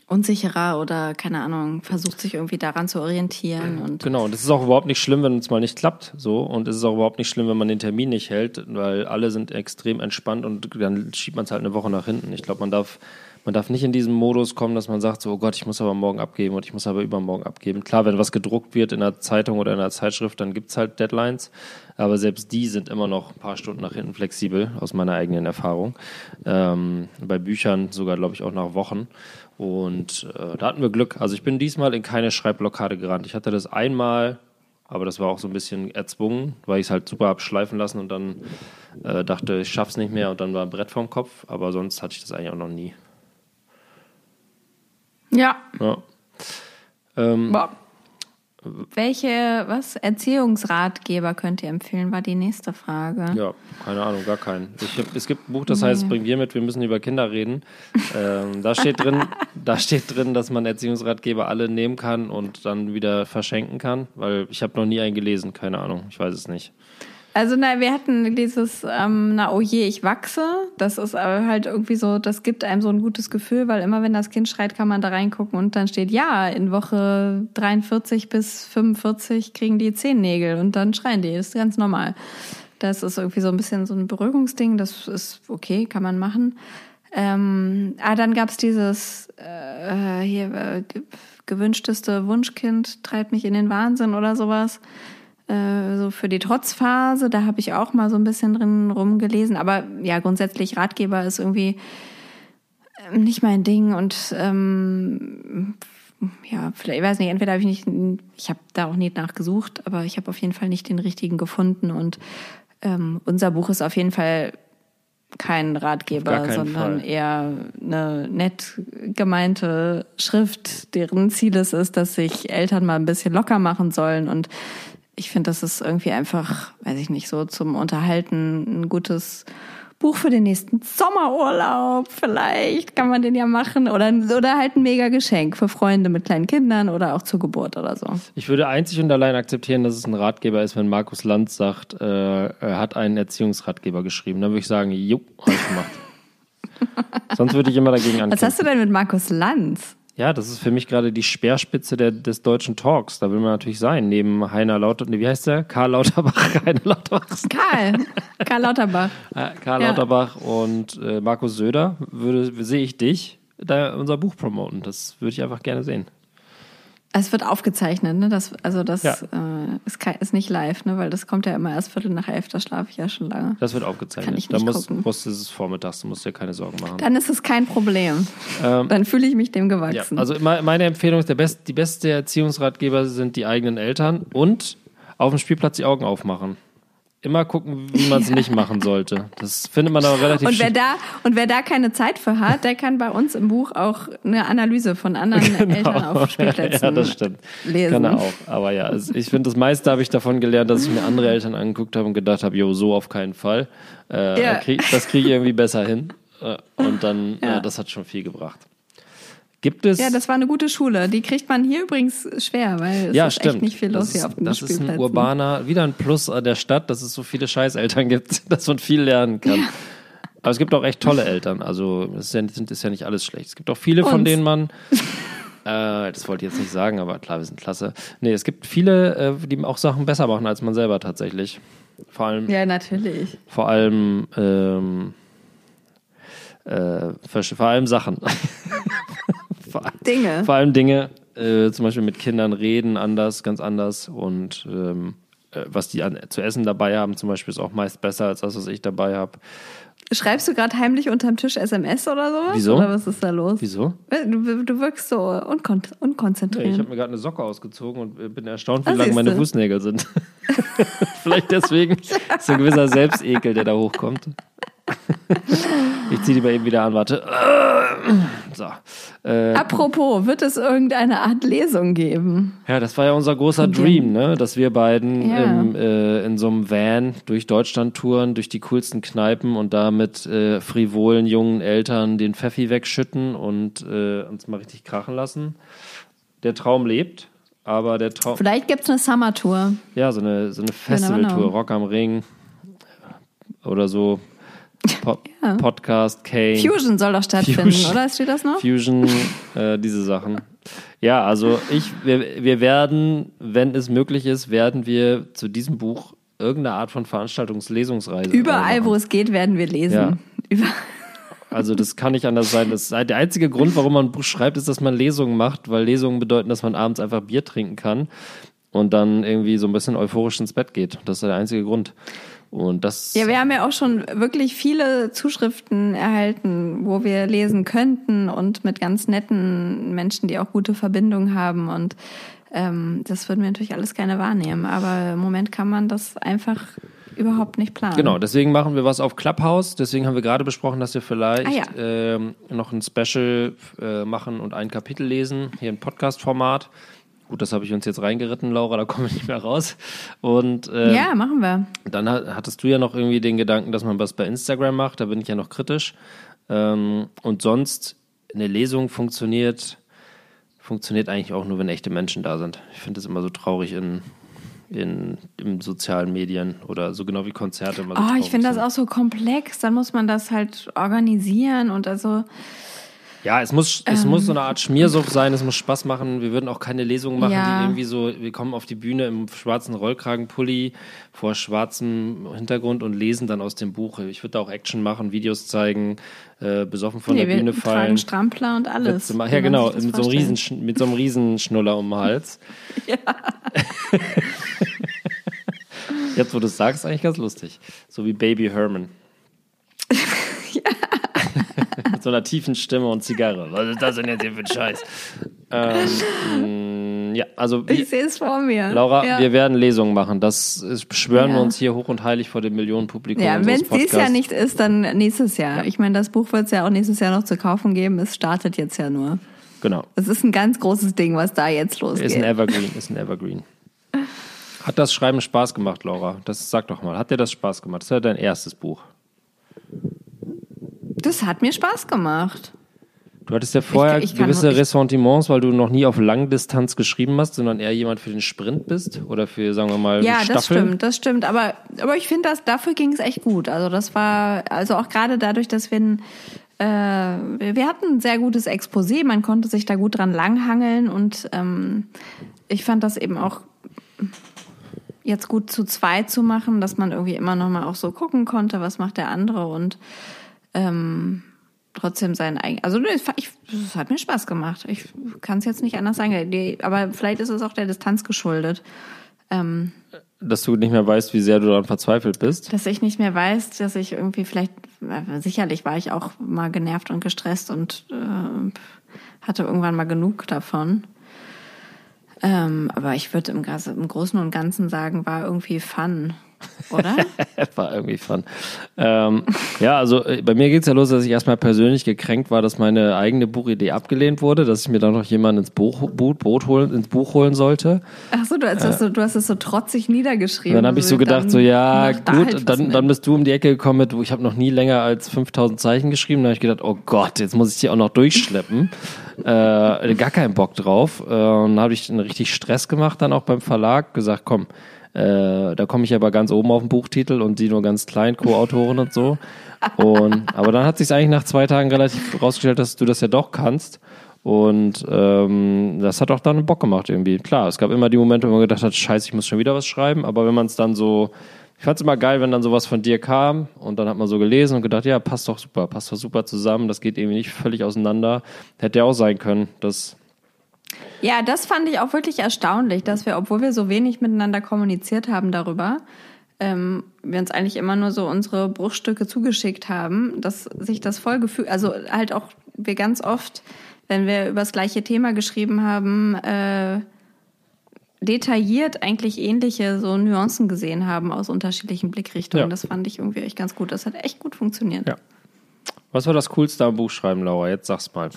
unsicherer oder keine Ahnung, versucht sich irgendwie daran zu orientieren und Genau, und es ist auch überhaupt nicht schlimm, wenn es mal nicht klappt, so. Und es ist auch überhaupt nicht schlimm, wenn man den Termin nicht hält, weil alle sind extrem entspannt und dann schiebt man es halt eine Woche nach hinten. Ich glaube, man darf, man darf nicht in diesen Modus kommen, dass man sagt, so, oh Gott, ich muss aber morgen abgeben und ich muss aber übermorgen abgeben. Klar, wenn was gedruckt wird in einer Zeitung oder in einer Zeitschrift, dann gibt's halt Deadlines. Aber selbst die sind immer noch ein paar Stunden nach hinten flexibel, aus meiner eigenen Erfahrung. Ähm, bei Büchern sogar, glaube ich, auch nach Wochen. Und äh, da hatten wir Glück. Also ich bin diesmal in keine Schreibblockade gerannt. Ich hatte das einmal, aber das war auch so ein bisschen erzwungen, weil ich es halt super hab schleifen lassen und dann äh, dachte, ich schaff's nicht mehr und dann war ein Brett vorm Kopf. Aber sonst hatte ich das eigentlich auch noch nie. Ja. Ja. Ähm, Boah. Welche, was, Erziehungsratgeber könnt ihr empfehlen, war die nächste Frage. Ja, keine Ahnung, gar keinen. Ich hab, es gibt ein Buch, das heißt, bring wir mit, wir müssen über Kinder reden. Ähm, da steht drin, da steht drin, dass man Erziehungsratgeber alle nehmen kann und dann wieder verschenken kann, weil ich habe noch nie einen gelesen, keine Ahnung, ich weiß es nicht. Also na, wir hatten dieses, ähm, na oh je, ich wachse. Das ist aber halt irgendwie so, das gibt einem so ein gutes Gefühl, weil immer wenn das Kind schreit, kann man da reingucken und dann steht, ja, in Woche 43 bis 45 kriegen die Zehennägel und dann schreien die. Das ist ganz normal. Das ist irgendwie so ein bisschen so ein Beruhigungsding, das ist okay, kann man machen. Ähm, ah, dann gab's dieses äh, hier äh, ge- gewünschteste Wunschkind treibt mich in den Wahnsinn oder sowas äh, so für die Trotzphase, da habe ich auch mal so ein bisschen drin rumgelesen. Aber ja, grundsätzlich Ratgeber ist irgendwie ähm, nicht mein Ding und ähm, ja, vielleicht, ich weiß nicht, entweder habe ich nicht, ich habe da auch nicht nachgesucht, aber ich habe auf jeden Fall nicht den richtigen gefunden und ähm, unser Buch ist auf jeden Fall kein Ratgeber, sondern Fall. eher eine nett gemeinte Schrift, deren Ziel es ist, dass sich Eltern mal ein bisschen locker machen sollen. Und ich finde, das ist irgendwie einfach, weiß ich nicht, so zum Unterhalten ein gutes Buch für den nächsten Sommerurlaub. Vielleicht kann man den ja machen. Oder, oder halt ein mega Geschenk für Freunde mit kleinen Kindern oder auch zur Geburt oder so. Ich würde einzig und allein akzeptieren, dass es ein Ratgeber ist, wenn Markus Lanz sagt, äh, er hat einen Erziehungsratgeber geschrieben. Dann würde ich sagen, jo, habe ich gemacht. Sonst würde ich immer dagegen Was ankämpfen. hast du denn mit Markus Lanz? Ja, das ist für mich gerade die Speerspitze der, des deutschen Talks. Da will man natürlich sein. Neben Heiner Lauter, nee, wie heißt der? Karl Lauterbach, Heiner Lauterbach, Karl. Karl Lauterbach. Karl Ja. Lauterbach und äh, Markus Söder würde, sehe ich dich da unser Buch promoten. Das würde ich einfach gerne sehen. Es wird aufgezeichnet, ne? Das, also das Ja. äh, ist, kein, ist nicht live, ne? Weil das kommt ja immer erst Viertel nach elf, da schlafe ich ja schon lange. Das wird aufgezeichnet. Kann ich da nicht musst, musst du es vormittags, du musst dir keine Sorgen machen. Dann ist es kein Problem. Ähm, Dann fühle ich mich dem Ja, gewachsen. also immer- meine Empfehlung ist, der best, die beste Erziehungsratgeber sind die eigenen Eltern und auf dem Spielplatz die Augen aufmachen. Immer gucken, wie man es nicht machen sollte. Das findet man aber relativ und wer da und wer da keine Zeit für hat, der kann bei uns im Buch auch eine Analyse von anderen Eltern auf Spielplätzen Genau. Ja, das stimmt. lesen. Kann er auch. Aber ja, es, ich finde, das meiste habe ich davon gelernt, dass ich mir andere Eltern angeguckt habe und gedacht habe, jo, so auf keinen Fall. Äh, Ja. krieg, das kriege ich irgendwie besser hin. Äh, und dann, Ja. äh, das hat schon viel gebracht. Gibt es. Ja, das war eine gute Schule. Die kriegt man hier übrigens schwer, weil es ja, ist stimmt. echt nicht viel los das hier ist, auf den Das ist ein urbaner, wieder ein Plus der Stadt, dass es so viele Scheißeltern gibt, dass man viel lernen kann. Aber es gibt auch echt tolle Eltern. Also es ist ja, sind, ist ja nicht alles schlecht. Es gibt auch viele, von Uns. denen man. Äh, das wollte ich jetzt nicht sagen, aber klar, wir sind klasse. Nee, es gibt viele, äh, die auch Sachen besser machen als man selber tatsächlich. Vor allem, Ja, natürlich. vor allem, ähm, äh, vor allem Sachen. vor, Dinge. vor allem Dinge, äh, zum Beispiel mit Kindern reden anders, ganz anders und ähm, äh, was die an, zu essen dabei haben, zum Beispiel, ist auch meist besser als das, was ich dabei habe. Schreibst du gerade heimlich unterm Tisch SMS oder sowas? Wieso? Oder was ist da los? Wieso? Du, du wirkst so unkon Nee, unkonzentriert. ich habe mir gerade eine Socke ausgezogen und äh, bin erstaunt, wie Ah, lang meine. Fußnägel sind. Vielleicht deswegen ist so ein gewisser Selbstekel, der da hochkommt. ich ziehe die mal eben wieder an, warte. So. Äh, Apropos, wird es irgendeine Art Lesung geben? Ja, das war ja unser großer. Dream, ne? dass wir beiden Ja. im, äh, in so einem Van durch Deutschland touren, durch die coolsten Kneipen und da mit äh, frivolen jungen Eltern den Pfeffi wegschütten und äh, uns mal richtig krachen lassen. Der Traum lebt, aber der Traum, Vielleicht gibt es eine Summer-Tour. ja, so eine, so eine Genau. Festivaltour, Rock am Ring oder so. Po ja. Podcast, Kane. Fusion soll doch stattfinden, Fusion, oder? Steht das noch? Fusion, äh, diese Sachen. Ja, also ich, wir, wir werden, wenn es möglich ist, werden wir zu diesem Buch irgendeine Art von Veranstaltungslesungsreise. Überall, wo es geht, werden wir lesen. Ja. Über also das kann nicht anders sein. Das der einzige Grund, warum man ein Buch schreibt, ist, dass man Lesungen macht, weil Lesungen bedeuten, dass man abends einfach Bier trinken kann und dann irgendwie so ein bisschen euphorisch ins Bett geht. Das ist der einzige Grund. Und das. Ja, wir haben ja auch schon wirklich viele Zuschriften erhalten, wo wir lesen könnten und mit ganz netten Menschen, die auch gute Verbindungen haben. Und ähm, das würden wir natürlich alles gerne wahrnehmen. Aber im Moment kann man das einfach überhaupt nicht planen. Genau, deswegen machen wir was auf Clubhouse. Deswegen haben wir gerade besprochen, dass wir vielleicht ah, ja. ähm, noch ein Special äh, machen und ein Kapitel lesen, hier ein Podcast-Format. Gut, das habe ich uns jetzt reingeritten, Laura, da kommen wir nicht mehr raus. Und ähm, ja, machen wir. Dann hattest du ja noch irgendwie den Gedanken, dass man was bei Instagram macht. Da bin ich ja noch kritisch. Ähm, und sonst eine Lesung funktioniert funktioniert eigentlich auch nur, wenn echte Menschen da sind. Ich finde es immer so traurig in in, in sozialen Medien oder so genau wie Konzerte. Immer so oh, ich finde das auch so komplex. Dann muss man das halt organisieren und also ja, es muss, es ähm, muss so eine Art Schmiersucht sein, es muss Spaß machen. Wir würden auch keine Lesungen machen, ja. die irgendwie so, wir kommen auf die Bühne im schwarzen Rollkragenpulli vor schwarzem Hintergrund und lesen dann aus dem Buch. Ich würde da auch Action machen, Videos zeigen, äh, besoffen von nee, der Bühne fallen. Tragen Strampler und alles. Ja, genau, mit so, einem Riesen, mit so einem Riesenschnuller um den Hals. ja. Jetzt, wo du es sagst, eigentlich ganz lustig. So wie Baby Herman. Mit so einer tiefen Stimme und Zigarre. Was ist das denn jetzt hier für ein Scheiß? Ähm, ja, also. Ich sehe es vor mir. Laura, ja. wir werden Lesungen machen. Das beschwören ja. wir uns hier hoch und heilig vor dem Millionenpublikum. Ja, wenn es dieses Jahr nicht ist, dann nächstes Jahr. Ja. Ich meine, das Buch wird es ja auch nächstes Jahr noch zu kaufen geben. Es startet jetzt ja nur. Genau. Es ist ein ganz großes Ding, was da jetzt losgeht. Ist ein Evergreen, ist ein Evergreen. Hat das Schreiben Spaß gemacht, Laura? Das sag doch mal. Hat dir das Spaß gemacht? Das ist ja dein erstes Buch. Das hat mir Spaß gemacht. Du hattest ja vorher ich, ich gewisse Ressentiments, weil du noch nie auf Langdistanz geschrieben hast, sondern eher jemand für den Sprint bist oder für, sagen wir mal, Ja, Staffeln. das stimmt, das stimmt. Aber, aber ich finde, dafür ging es echt gut. Also das war, also auch gerade dadurch, dass wir ein, äh, wir hatten ein sehr gutes Exposé, man konnte sich da gut dran langhangeln und ähm, ich fand das eben auch jetzt gut zu zweit zu machen, dass man irgendwie immer noch mal auch so gucken konnte, was macht der andere und ähm, trotzdem sein eigen. Also ich, es hat mir Spaß gemacht. Ich kann es jetzt nicht anders sagen. Die, aber vielleicht ist es auch der Distanz geschuldet. Ähm, dass du nicht mehr weißt, wie sehr du daran verzweifelt bist? Dass ich nicht mehr weiß, dass ich irgendwie vielleicht, äh, sicherlich war ich auch mal genervt und gestresst und äh, hatte irgendwann mal genug davon. Ähm, aber ich würde im, im Großen und Ganzen sagen, war irgendwie Fun oder? war irgendwie fun. Ähm, ja, also äh, bei mir geht es ja los, dass ich erstmal persönlich gekränkt war, dass meine eigene Buchidee abgelehnt wurde, dass ich mir da noch jemanden ins Buch, Boot, Boot holen, ins Buch holen sollte. Ach so, du, hast, äh, so, du hast es so trotzig niedergeschrieben. Dann habe ich so gedacht, so ja, gut, halt dann, dann bist du um die Ecke gekommen mit, ich habe noch nie länger als 5000 Zeichen geschrieben. Dann habe ich gedacht, oh Gott, jetzt muss ich die auch noch durchschleppen. äh, gar keinen Bock drauf. Äh, und dann habe ich einen richtig Stress gemacht dann auch beim Verlag, gesagt, komm, äh, da komme ich aber ganz oben auf den Buchtitel und die nur ganz klein, Co-Autoren und so. Und, aber dann hat sich eigentlich nach zwei Tagen relativ rausgestellt, dass du das ja doch kannst. Und ähm, das hat auch dann Bock gemacht irgendwie. Klar, es gab immer die Momente, wo man gedacht hat, scheiße, ich muss schon wieder was schreiben. Aber wenn man es dann so, ich fand es immer geil, wenn dann sowas von dir kam und dann hat man so gelesen und gedacht, ja, passt doch super, passt doch super zusammen, das geht irgendwie nicht völlig auseinander. Hätte ja auch sein können, dass ja, das fand ich auch wirklich erstaunlich, dass wir, obwohl wir so wenig miteinander kommuniziert haben darüber, ähm, wir uns eigentlich immer nur so unsere Bruchstücke zugeschickt haben, dass sich das voll gefühlt, also halt auch wir ganz oft, wenn wir über das gleiche Thema geschrieben haben, äh, detailliert eigentlich ähnliche so Nuancen gesehen haben aus unterschiedlichen Blickrichtungen. Ja. Das fand ich irgendwie echt ganz gut. Das hat echt gut funktioniert. Ja. Was war das Coolste am Buchschreiben, Laura? Jetzt sag's mal.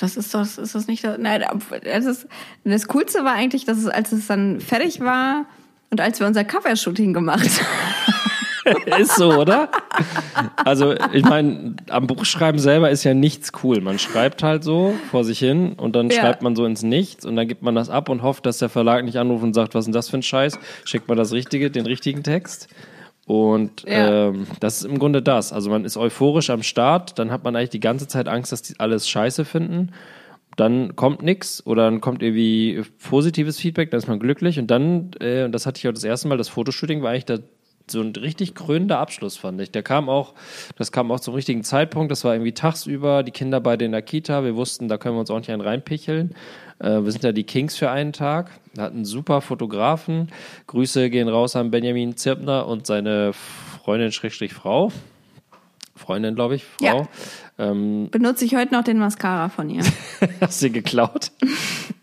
Das ist doch, ist das nicht, nein, das, ist, das Coolste war eigentlich, dass es, als es dann fertig war und als wir unser Cover-Shooting gemacht haben. ist so, oder? Also, ich meine, am Buchschreiben selber ist ja nichts cool. Man schreibt halt so vor sich hin und dann Ja. schreibt man so ins Nichts und dann gibt man das ab und hofft, dass der Verlag nicht anruft und sagt, was ist denn das für ein Scheiß? Schickt man das Richtige, den richtigen Text. Und Ja. ähm, das ist im Grunde das. Also man ist euphorisch am Start, dann hat man eigentlich die ganze Zeit Angst, dass die alles scheiße finden. Dann kommt nix oder dann kommt irgendwie positives Feedback, dann ist man glücklich und dann, äh, und das hatte ich auch das erste Mal, das Fotoshooting war eigentlich da so ein richtig krönender Abschluss, fand ich. Der kam auch, das kam auch zum richtigen Zeitpunkt, das war irgendwie tagsüber, die Kinder beide in der Kita, wir wussten, da können wir uns ordentlich einen reinpicheln. Äh, wir sind ja die Kings für einen Tag, wir hatten einen super Fotografen. Grüße gehen raus an Benjamin Zirpner und seine Freundin, Schrägstrich Frau. Freundin, glaube ich, Frau. Ähm, Benutze ich heute noch den Mascara von ihr. hast du sie geklaut?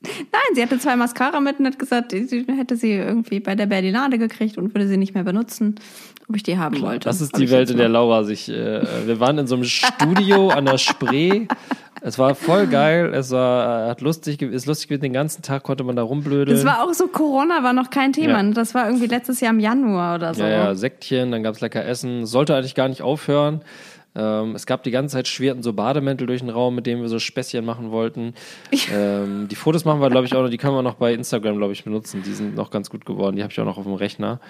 Nein, sie hatte zwei Mascara mit und hat gesagt, sie hätte sie irgendwie bei der Berlinade gekriegt und würde sie nicht mehr benutzen, ob ich die haben wollte. Das ist die Welt, in der. Laura sich. Äh, wir waren in so einem Studio an der Spree. Es war voll geil. Es war hat lustig, ist lustig gewesen. Den ganzen Tag konnte man da rumblödeln. Das war auch so, Corona war noch kein Thema. Ja. Das war irgendwie letztes Jahr im Januar oder so. ja, ja, Sektchen, dann gab's lecker Essen. Sollte eigentlich gar nicht aufhören. Ähm, es gab die ganze Zeit schwirrten so Bademäntel durch den Raum, mit denen wir so Späßchen machen wollten. ähm, die Fotos machen wir, glaube ich, auch noch, die können wir noch bei Instagram, glaube ich, benutzen. Die sind noch ganz gut geworden. Die habe ich auch noch auf dem Rechner.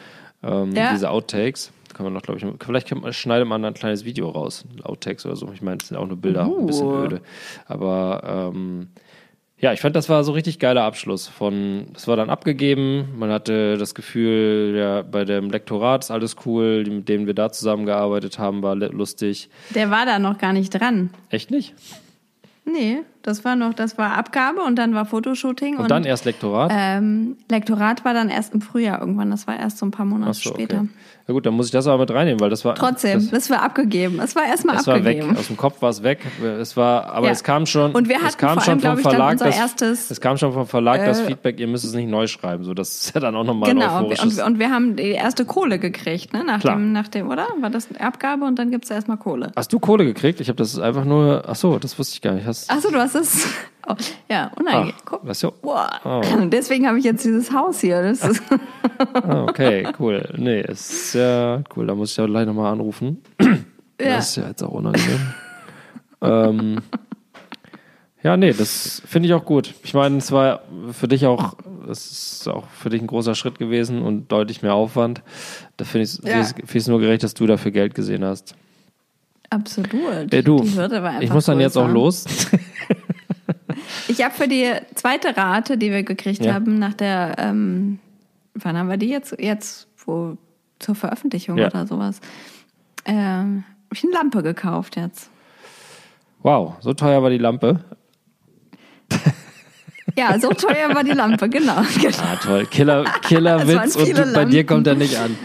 Ähm, Ja. Diese Outtakes. Können wir noch, glaube ich, vielleicht kann man, schneidet man ein kleines Video raus. Outtakes oder so. Ich meine, das sind auch nur Bilder, ein bisschen Uh. öde. Aber ähm, ja, ich fand, das war so richtig geiler Abschluss von, das war dann abgegeben, man hatte das Gefühl, ja, bei dem Lektorat ist alles cool, mit denen wir da zusammengearbeitet haben, war lustig. Der war da noch gar nicht dran. Echt nicht? Nee, das war noch, das war Abgabe und dann war Fotoshooting Und, dann erst Lektorat? ähm, Lektorat war dann erst im Frühjahr irgendwann. Das war erst so ein paar Monate Ach so, später. okay. Ja gut, dann muss ich das aber mit reinnehmen, weil das war Trotzdem, das, das, war abgegeben. Es war erstmal es war weg, abgegeben. aus dem Kopf war es weg. Es war, aber Ja. es kam schon, Und wir es hatten kam vor schon allem, vom Verlag, unser das, erstes, es kam schon vom Verlag das äh, Feedback, ihr müsst es nicht neu schreiben, so das ist ja dann auch nochmal Genau, und, und wir haben die erste Kohle gekriegt, ne? Nach Klar. dem, nach dem, oder? War das eine Abgabe und dann gibt's erstmal Kohle. Hast du Kohle gekriegt? Ich habe das einfach nur, ach so, das wusste ich gar nicht. Hast, Achso, du hast es. Oh, ja, unangenehm. Ah, Guck. was ja- Boah. Oh. Deswegen habe ich jetzt dieses Haus hier. Das ist, Ah, okay, cool. Nee, ist ja cool. Da muss ich ja gleich nochmal anrufen. ja. Das ist ja jetzt auch unangenehm. ähm, ja, nee, das finde ich auch gut. Ich meine, es war für dich auch, es ist auch für dich ein großer Schritt gewesen und deutlich mehr Aufwand. Da finde ich Ja. es nur gerecht, dass du dafür Geld gesehen hast. Absolut. Ey, du, ich muss dann jetzt auch los. Ich habe für die zweite Rate, die wir gekriegt Ja. haben, nach der, ähm, wann haben wir die jetzt? Jetzt, wo, zur Veröffentlichung Ja. oder sowas. Ähm, habe ich eine Lampe gekauft jetzt. Wow, so teuer war die Lampe. Ja, so teuer war die Lampe, genau. Ah, toll. Killer, Killerwitz waren und du, bei dir Lampen. kommt er nicht an.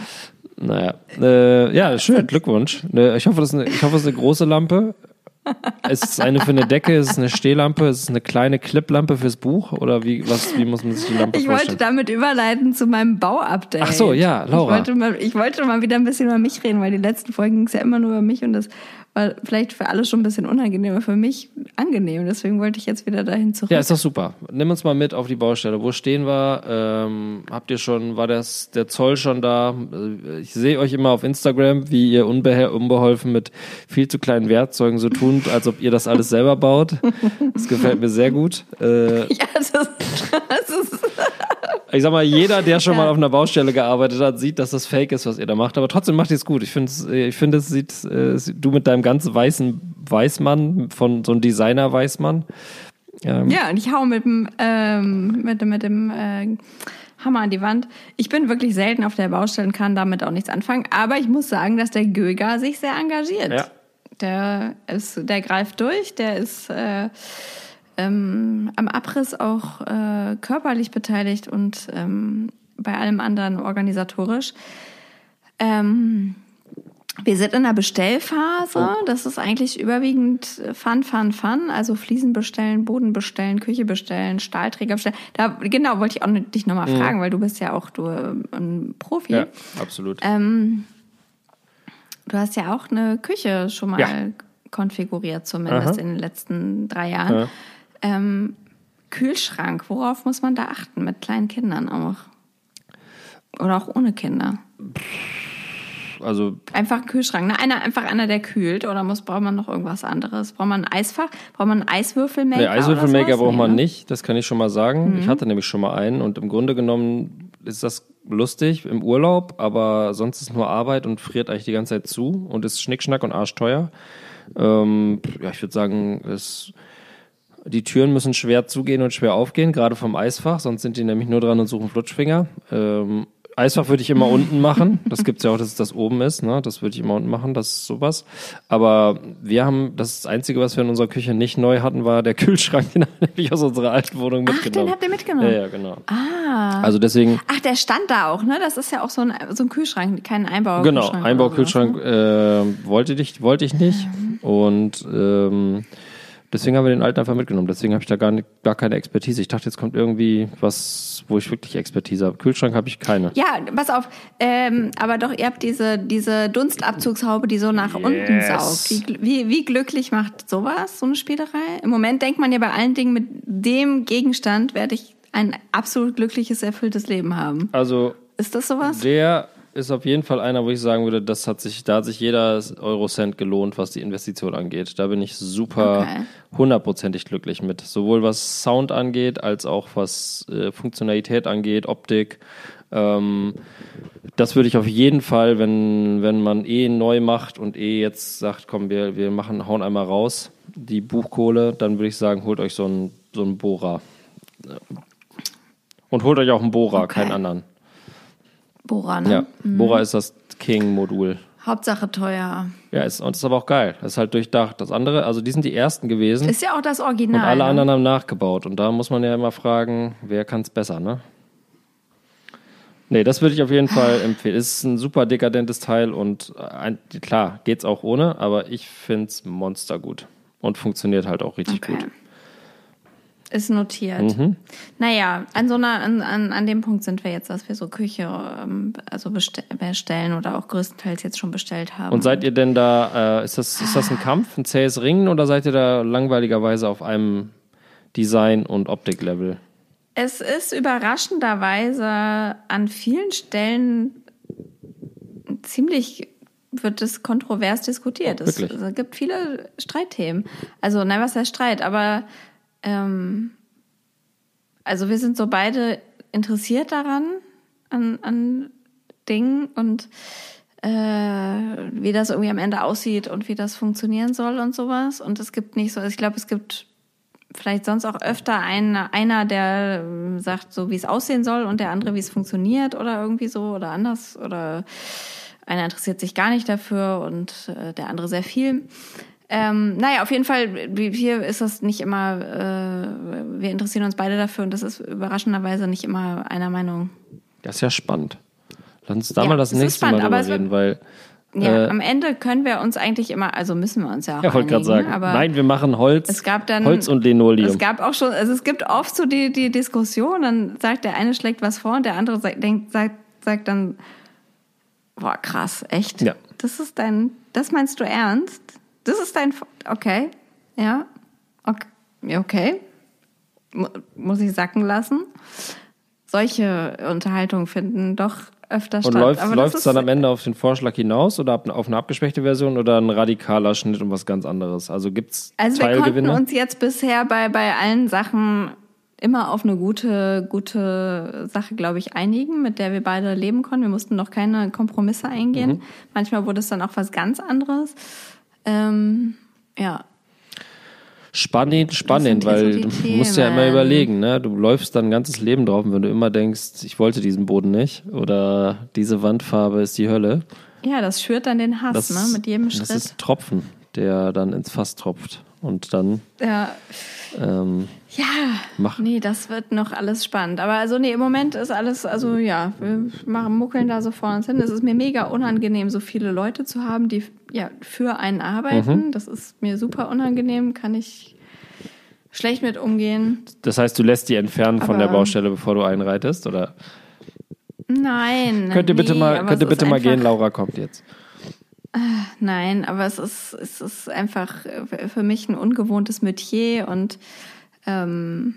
Naja, äh, ja, schön, Glückwunsch. Ne, Ich hoffe, das ist eine, ich hoffe, es ist eine große Lampe. Es ist eine für eine Decke, es ist eine Stehlampe, es ist eine kleine Cliplampe fürs Buch oder wie, was, wie muss man sich die Lampe Ich wollte vorstellen? damit überleiten zu meinem Bauupdate. Ach so, ja, Laura. Ich wollte, mal, ich wollte mal wieder ein bisschen über mich reden, weil die letzten Folgen ging es ja immer nur über mich und das war vielleicht für alle schon ein bisschen unangenehm, aber für mich angenehm. Deswegen wollte ich jetzt wieder dahin zurück. Ja, ist doch super. Nimm uns mal mit auf die Baustelle. Wo stehen wir? Ähm, habt ihr schon, war das, der Zoll schon da? Äh, Ich sehe euch immer auf Instagram, wie ihr unbehe unbeholfen mit viel zu kleinen Werkzeugen so tun, als ob ihr das alles selber baut. Das gefällt mir sehr gut. Äh, ja, das, das ist ich sag mal, jeder, der schon Ja. mal auf einer Baustelle gearbeitet hat, sieht, dass das Fake ist, was ihr da macht. Aber trotzdem macht ihr es gut. Ich finde, ich finde, es sieht, äh, du mit deinem ganz weißen Weißmann, von so einem Designer-Weißmann. Ähm, Ja, und ich hau mit dem, ähm, mit, dem- mit dem äh, Hammer an die Wand. Ich bin wirklich selten auf der Baustelle und kann damit auch nichts anfangen. Aber ich muss sagen, dass der Göger sich sehr engagiert. Ja. Der, ist, der greift durch, der ist äh, ähm, am Abriss auch äh, körperlich beteiligt und ähm, bei allem anderen organisatorisch. Ähm, wir sind in der Bestellphase. Das ist eigentlich überwiegend Fun, Fun, Fun. Also Fliesen bestellen, Boden bestellen, Küche bestellen, Stahlträger bestellen. Da, genau, wollte ich auch dich nochmal fragen, weil du bist ja auch du, ähm, ein Profi. ja, absolut. Ähm, du hast ja auch eine Küche schon mal Ja. konfiguriert, zumindest Aha. in den letzten drei Jahren. Ja. Ähm, Kühlschrank, worauf muss man da achten? Mit kleinen Kindern auch. Oder auch ohne Kinder. also Einfach ein Kühlschrank, ne? Einer, einfach einer, der kühlt. Oder muss, braucht man noch irgendwas anderes? Braucht man ein Eisfach? Braucht man einen Eiswürfelmaker? Nee, Eiswürfelmaker braucht man ne? nicht, das kann ich schon mal sagen. Ich hatte nämlich schon mal einen und im Grunde genommen ist das lustig im Urlaub, aber sonst ist nur Arbeit und friert eigentlich die ganze Zeit zu und ist Schnickschnack und arschteuer. Ähm, ja, ich würde sagen, es, die Türen müssen schwer zugehen und schwer aufgehen, gerade vom Eisfach, sonst sind die nämlich nur dran und suchen Flutschfinger. Ähm, Eisfach würde ich immer unten machen. Das gibt's ja auch, dass das oben ist. Ne? Das würde ich immer unten machen. Das ist sowas. Aber wir haben das Einzige, was wir in unserer Küche nicht neu hatten, war der Kühlschrank. Den habe ich aus unserer alten Wohnung Ach, mitgenommen. den habt ihr mitgenommen? Ja, ja, genau. Ah. Also deswegen, Ach, der stand da auch, ne? Das ist ja auch so ein, so ein Kühlschrank, kein genau, Einbaukühlschrank. oder Einbaukühlschrank ne? äh, wollte, ich, wollte ich nicht. Und ähm, deswegen haben wir den alten einfach mitgenommen. Deswegen habe ich da gar, nicht, gar keine Expertise. Ich dachte, jetzt kommt irgendwie was, wo ich wirklich Expertise habe. Kühlschrank habe ich keine. Ja, pass auf, ähm, aber doch, ihr habt diese, diese Dunstabzugshaube, die so nach unten Yes. saugt. Wie, wie, wie glücklich macht sowas, so eine Spielerei? Im Moment denkt man ja bei allen Dingen, mit dem Gegenstand werde ich ein absolut glückliches, erfülltes Leben haben. Also Ist das sowas? Der ist auf jeden Fall einer, wo ich sagen würde, das hat sich, da hat sich jeder Eurocent gelohnt, was die Investition angeht. Da bin ich super Okay. hundertprozentig glücklich mit. Sowohl was Sound angeht, als auch was äh, Funktionalität angeht, Optik. Ähm, das würde ich auf jeden Fall, wenn, wenn man eh neu macht und eh jetzt sagt, komm, wir, wir machen, hauen einmal raus, die Buchkohle, dann würde ich sagen, holt euch so einen, so Bohrer. Und holt euch auch einen Bohrer, Okay. keinen anderen. Bohrer, ne? Ja, Bohrer ist das King-Modul. Hauptsache teuer. Ja, ist, und ist aber auch geil. Das ist halt durchdacht. Das andere, also die sind die ersten gewesen Ist ja auch das und Original. alle ne? anderen haben nachgebaut. Und da muss man ja immer fragen, wer kann es besser, ne? Nee, das würde ich auf jeden Fall empfehlen. Ist ein super dekadentes Teil und ein, klar, geht's auch ohne, aber ich find's monstergut. Und funktioniert halt auch richtig Okay. gut. Ist notiert. Mhm. Naja, an so einer, an, an, an dem Punkt sind wir jetzt, dass wir so Küche ähm, also bestell, bestellen oder auch größtenteils jetzt schon bestellt haben. Und seid ihr denn da, äh, ist, das, ist das ein Kampf, ein zähes Ringen oder seid ihr da langweiligerweise auf einem Design- und Optiklevel? Es ist überraschenderweise an vielen Stellen ziemlich wird es kontrovers diskutiert. Es, Wirklich? es gibt viele Streitthemen. Also, nein, was heißt Streit? Aber ähm, also wir sind so beide interessiert daran, an, an Dingen und äh, wie das irgendwie am Ende aussieht und wie das funktionieren soll und sowas. Und es gibt nicht so, ich glaube, es gibt vielleicht sonst auch öfter einen, einer, der ähm, sagt, so wie es aussehen soll und der andere, wie es funktioniert oder irgendwie so oder anders oder einer interessiert sich gar nicht dafür und äh, der andere sehr viel. Ähm, naja, auf jeden Fall, hier ist das nicht immer, äh, wir interessieren uns beide dafür und das ist überraschenderweise nicht immer einer Meinung. Das ist ja spannend. Lass uns da Ja, mal das nächste spannend, Mal drüber reden, weil. Ja, Äh, am Ende können wir uns eigentlich immer, also müssen wir uns ja auch Ja, wollte gerade sagen. aber Nein, wir machen Holz, es gab dann Holz und Linoleum. Es gab auch schon, also es gibt oft so die, die Diskussion, dann sagt der eine schlägt was vor und der andere sagt, denkt, sagt, sagt dann, boah, krass, echt? Ja. Das ist dein, das meinst du ernst? Das ist dein, okay, ja, okay, okay. Mu- muss ich sacken lassen. Solche Unterhaltungen finden doch öfter und statt. läuft läuft's das ist, dann am Ende auf den Vorschlag hinaus oder auf eine abgespeckte Version oder ein radikaler Schnitt und was ganz anderes? Also gibt's Also wir konnten uns jetzt bisher bei, bei allen Sachen immer auf eine gute, gute Sache, glaube ich, einigen, mit der wir beide leben konnten. Wir mussten noch keine Kompromisse eingehen. Mhm. Manchmal wurde es dann auch was ganz anderes. Ähm, ja, Spannend, spannend, weil so du die musst ja immer überlegen, ne? Du läufst dein ganzes Leben drauf und wenn du immer denkst, ich wollte diesen Boden nicht oder diese Wandfarbe ist die Hölle. ja, das schürt dann den Hass, Das, ne? Mit jedem Schritt. das ist Tropfen, der dann ins Fass tropft und dann ja, ähm, ja. Mach. Nee, das wird noch alles spannend. Aber also nee, im Moment ist alles, also ja, wir machen muckeln da so vor uns hin. Es ist mir mega unangenehm, so viele Leute zu haben, die ja für einen arbeiten. Mhm. Das ist mir super unangenehm, kann ich schlecht mit umgehen. Das heißt, du lässt die entfernen von der Aber- Baustelle, bevor du einreitest, oder? Nein. Könnt ihr bitte nee, mal, aber könnt ihr bitte mal gehen? Laura kommt jetzt. Nein, aber es ist, es ist einfach äh, für mich ein ungewohntes Metier und ähm,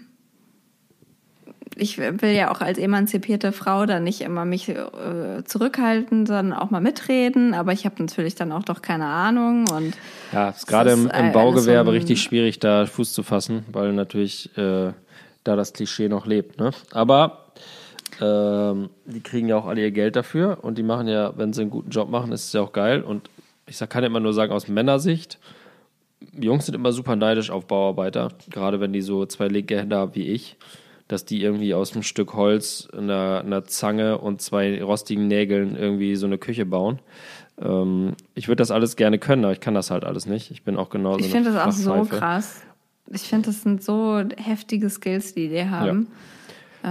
ich will ja auch als emanzipierte Frau dann nicht immer mich äh, zurückhalten, sondern auch mal mitreden. Aber ich habe natürlich dann auch doch keine Ahnung. Und ja, ist gerade im, im Baugewerbe so richtig schwierig, da Fuß zu fassen, weil natürlich äh, da das Klischee noch lebt. Ne? Aber ähm, die kriegen ja auch alle ihr Geld dafür und die machen ja, wenn sie einen guten Job machen, ist es ja auch geil. Und ich kann immer nur sagen, aus Männersicht, Jungs sind immer super neidisch auf Bauarbeiter, gerade wenn die so zwei linke Hände haben wie ich dass die irgendwie aus einem Stück Holz, einer, einer Zange und zwei rostigen Nägeln irgendwie so eine Küche bauen. Ähm, ich würde das alles gerne können, aber ich kann das halt alles nicht. Ich bin auch genauso. Ich finde das auch so krass. Ich finde, das sind so heftige Skills, die die haben. Ja.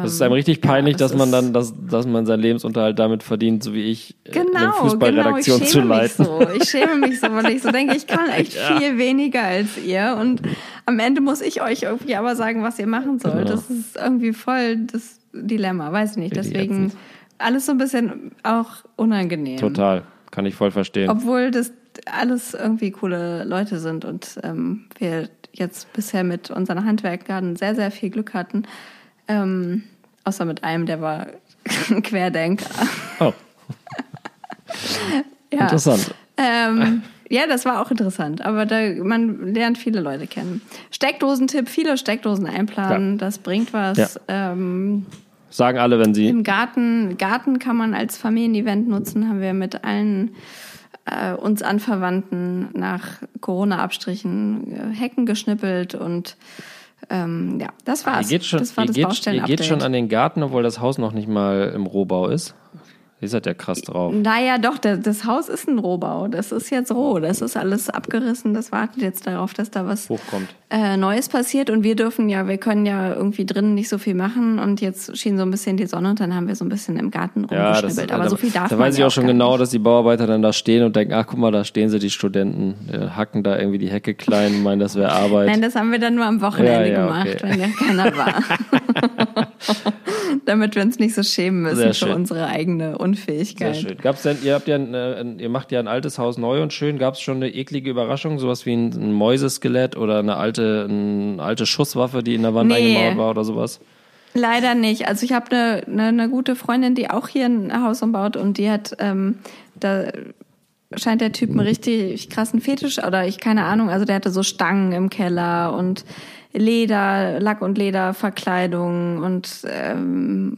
Das ist einem richtig peinlich, ja, das dass man dann, dass, dass man seinen Lebensunterhalt damit verdient, so wie ich, genau, eine Fußballredaktion genau, zu leiten. So. Ich schäme mich so, weil ich so denke, ich kann echt ja. viel weniger als ihr und am Ende muss ich euch irgendwie aber sagen, was ihr machen sollt. Genau. Das ist irgendwie voll das Dilemma, weiß ich nicht. Deswegen alles so ein bisschen auch unangenehm. Total, kann ich voll verstehen. Obwohl das alles irgendwie coole Leute sind und ähm, wir jetzt bisher mit unseren Handwerkern sehr, sehr viel Glück hatten. Ähm, außer mit einem, der war Querdenker. Oh. ja. Interessant. Ähm, ja, das war auch interessant. Aber da, man lernt viele Leute kennen. Steckdosentipp, viele Steckdosen einplanen, ja. das bringt was. Ja. Ähm, Sagen alle, wenn sie. Im Garten, Garten kann man als Familienevent nutzen, haben wir mit allen äh, uns Anverwandten nach Corona-Abstrichen äh, Hecken geschnippelt und ähm, ja, das war's. Ihr geht schon, das war ihr das geht, ihr geht schon an den Garten, obwohl das Haus noch nicht mal im Rohbau ist. Ihr seid ja krass drauf. Naja, doch, das Haus ist ein Rohbau. Das ist jetzt roh. Das ist alles abgerissen. Das wartet jetzt darauf, dass da was hochkommt. Äh, Neues passiert. Und wir dürfen ja, wir können ja irgendwie drinnen nicht so viel machen. Und jetzt schien so ein bisschen die Sonne und dann haben wir so ein bisschen im Garten rumgeschnibbelt. Ja, das, Aber da, so viel darf Da weiß ich auch schon genau, nicht. dass die Bauarbeiter dann da stehen und denken, ach guck mal, da stehen sie, die Studenten, äh, hacken da irgendwie die Hecke klein und meinen, das wäre Arbeit. Nein, das haben wir dann nur am Wochenende ja, ja, gemacht, okay. wenn ja keiner war. Damit wir uns nicht so schämen müssen für unsere eigene Unfähigkeit. Sehr schön. Gab's denn, ihr habt ja, ein, ihr macht ja ein altes Haus neu und schön. Gab es schon eine eklige Überraschung, sowas wie ein, Mäuseskelett oder eine alte, eine alte Schusswaffe, die in der Wand nee. eingemauert war oder sowas? Leider nicht. Also ich habe eine, eine, eine, gute Freundin, die auch hier ein Haus umbaut und die hat ähm, da scheint der Typ einen richtig krassen Fetisch oder ich keine Ahnung. Also der hatte so Stangen im Keller und Leder, Lack- und Lederverkleidung und ähm,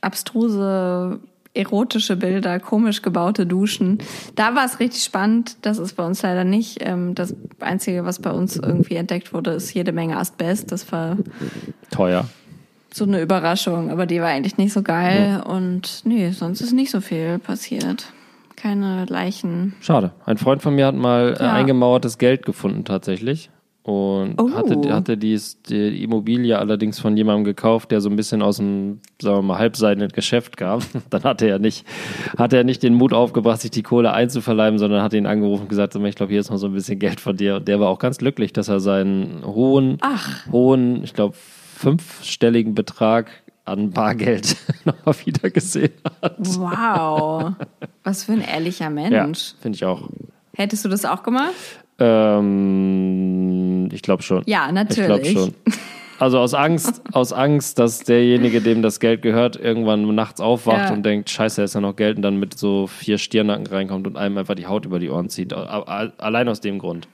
abstruse erotische Bilder, komisch gebaute Duschen. Da war es richtig spannend. Das ist bei uns leider nicht. Ähm, das Einzige, was bei uns irgendwie entdeckt wurde, ist jede Menge Asbest. Das war teuer. So eine Überraschung, aber die war eigentlich nicht so geil. Ja. Und nee, sonst ist nicht so viel passiert. Keine Leichen. Schade. Ein Freund von mir hat mal äh, ja. eingemauertes Geld gefunden tatsächlich und oh. hatte, hatte dies, die Immobilie allerdings von jemandem gekauft, der so ein bisschen aus dem, sagen wir mal, halbseidenen Geschäft kam. Dann hatte er nicht, hatte er nicht den Mut aufgebracht, sich die Kohle einzuverleiben, sondern hat ihn angerufen und gesagt, ich glaube, hier ist noch so ein bisschen Geld von dir. Und der war auch ganz glücklich, dass er seinen hohen, Ach. hohen, ich glaube, fünfstelligen Betrag an Bargeld nochmal wieder gesehen hat. Wow. Was für ein ehrlicher Mensch. Ja, finde ich auch. Hättest du das auch gemacht? Ähm, ich glaube schon. Ja, natürlich. Ich glaube schon. Also aus Angst, aus Angst, dass derjenige, dem das Geld gehört, irgendwann nachts aufwacht ja. und denkt, scheiße, da ist ja noch Geld und dann mit so vier Stirnacken reinkommt und einem einfach die Haut über die Ohren zieht. Allein aus dem Grund.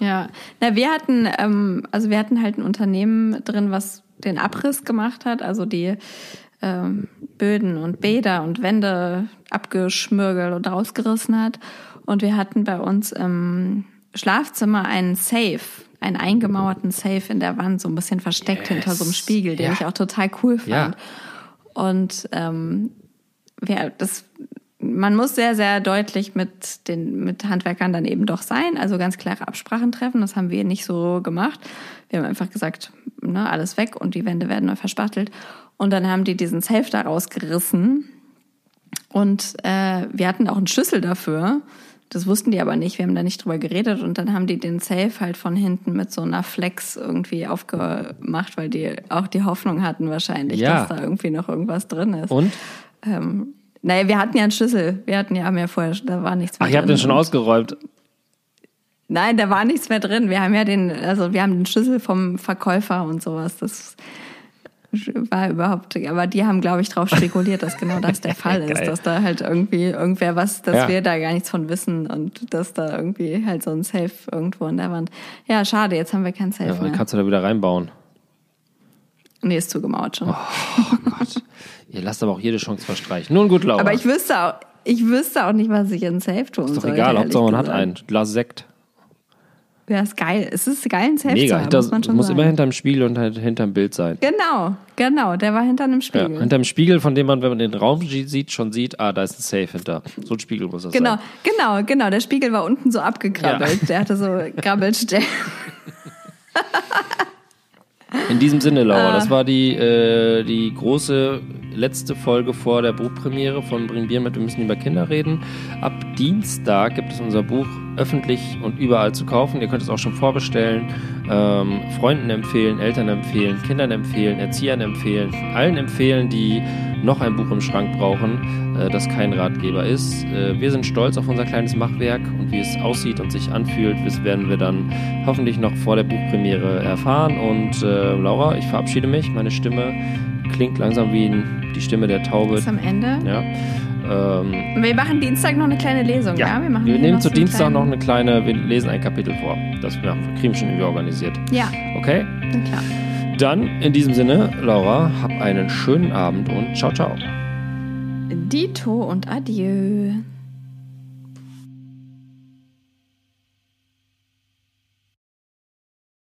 Ja, na, wir hatten, ähm, also wir hatten halt ein Unternehmen drin, was den Abriss gemacht hat, also die ähm, Böden und Bäder und Wände abgeschmürgelt und rausgerissen hat. Und wir hatten bei uns im Schlafzimmer einen Safe, einen eingemauerten Safe in der Wand, so ein bisschen versteckt yes. hinter so einem Spiegel, den ja. ich auch total cool fand. Ja. Und ähm, wir, das, man muss sehr, sehr deutlich mit den mit Handwerkern dann eben doch sein, also ganz klare Absprachen treffen. Das haben wir nicht so gemacht. Wir haben einfach gesagt, ne, alles weg und die Wände werden neu verspachtelt. Und dann haben die diesen Safe da rausgerissen. Und äh, wir hatten auch einen Schlüssel dafür. Das wussten die aber nicht. Wir haben da nicht drüber geredet und dann haben die den Safe halt von hinten mit so einer Flex irgendwie aufgemacht, weil die auch die Hoffnung hatten wahrscheinlich, ja. dass da irgendwie noch irgendwas drin ist. Und? Ähm, naja, wir hatten ja einen Schlüssel. Wir hatten ja, haben ja vorher, da war nichts mehr Ach, ihr habt den schon ausgeräumt. Nein, da war nichts mehr drin. Wir haben ja den, also wir haben den Schlüssel vom Verkäufer und sowas. Das war überhaupt, aber die haben, glaube ich, darauf spekuliert, dass genau das der Fall ist, dass da halt irgendwie irgendwer was, dass Ja. wir da gar nichts von wissen und dass da irgendwie halt so ein Safe irgendwo in der Wand. Ja, schade, jetzt haben wir kein Safe Ja, dann mehr. kannst du da wieder reinbauen. Nee, ist zugemauert schon. Oh Gott. Ihr lasst aber auch jede Chance verstreichen. Nun gut, Laura. aber ich wüsste auch, ich wüsste auch nicht, was ich in Safe tun ist doch sollte, egal, Hauptsache man hat gesagt. einen. Glas Sekt. Ja, ist geil. Es ist geil, ein Safe zu Mega. haben, Hinter, muss man schon muss sagen. immer hinterm Spiegel und halt hinterm Bild sein. Genau, genau. Der war hinter einem Ja, Spiegel. hinterm Spiegel, von dem man, wenn man den Raum sieht, schon sieht, ah, da ist ein Safe hinter. So ein Spiegel muss das Genau, sein. genau, genau. Der Spiegel war unten so abgekrabbelt. Der hatte so Grabbelstellen. In diesem Sinne, Ah. Laura, das war die, äh, die große letzte Folge vor der Buchpremiere von Bring Bier mit, wir müssen über Kinder reden. Ab Dienstag gibt es unser Buch öffentlich und überall zu kaufen. Ihr könnt es auch schon vorbestellen, ähm, Freunden empfehlen, Eltern empfehlen, Kindern empfehlen, Erziehern empfehlen, allen empfehlen, die noch ein Buch im Schrank brauchen, äh, das kein Ratgeber ist. Äh, wir sind stolz auf unser kleines Machwerk und wie es aussieht und sich anfühlt, das werden wir dann hoffentlich noch vor der Buchpremiere erfahren. Und äh, Laura, ich verabschiede mich. Meine Stimme klingt langsam wie die Stimme der Taube. Bis am Ende. Ja. Ähm, Wir machen Dienstag noch eine kleine Lesung, ja? ja, wir machen wir nehmen noch zu so Dienstag noch kleinen- eine kleine, wir lesen ein Kapitel vor. Das wir kriegen schon irgendwie organisiert. Ja, Okay? na klar. Dann in diesem Sinne, Laura, hab einen schönen Abend und ciao, ciao. Dito und Adieu.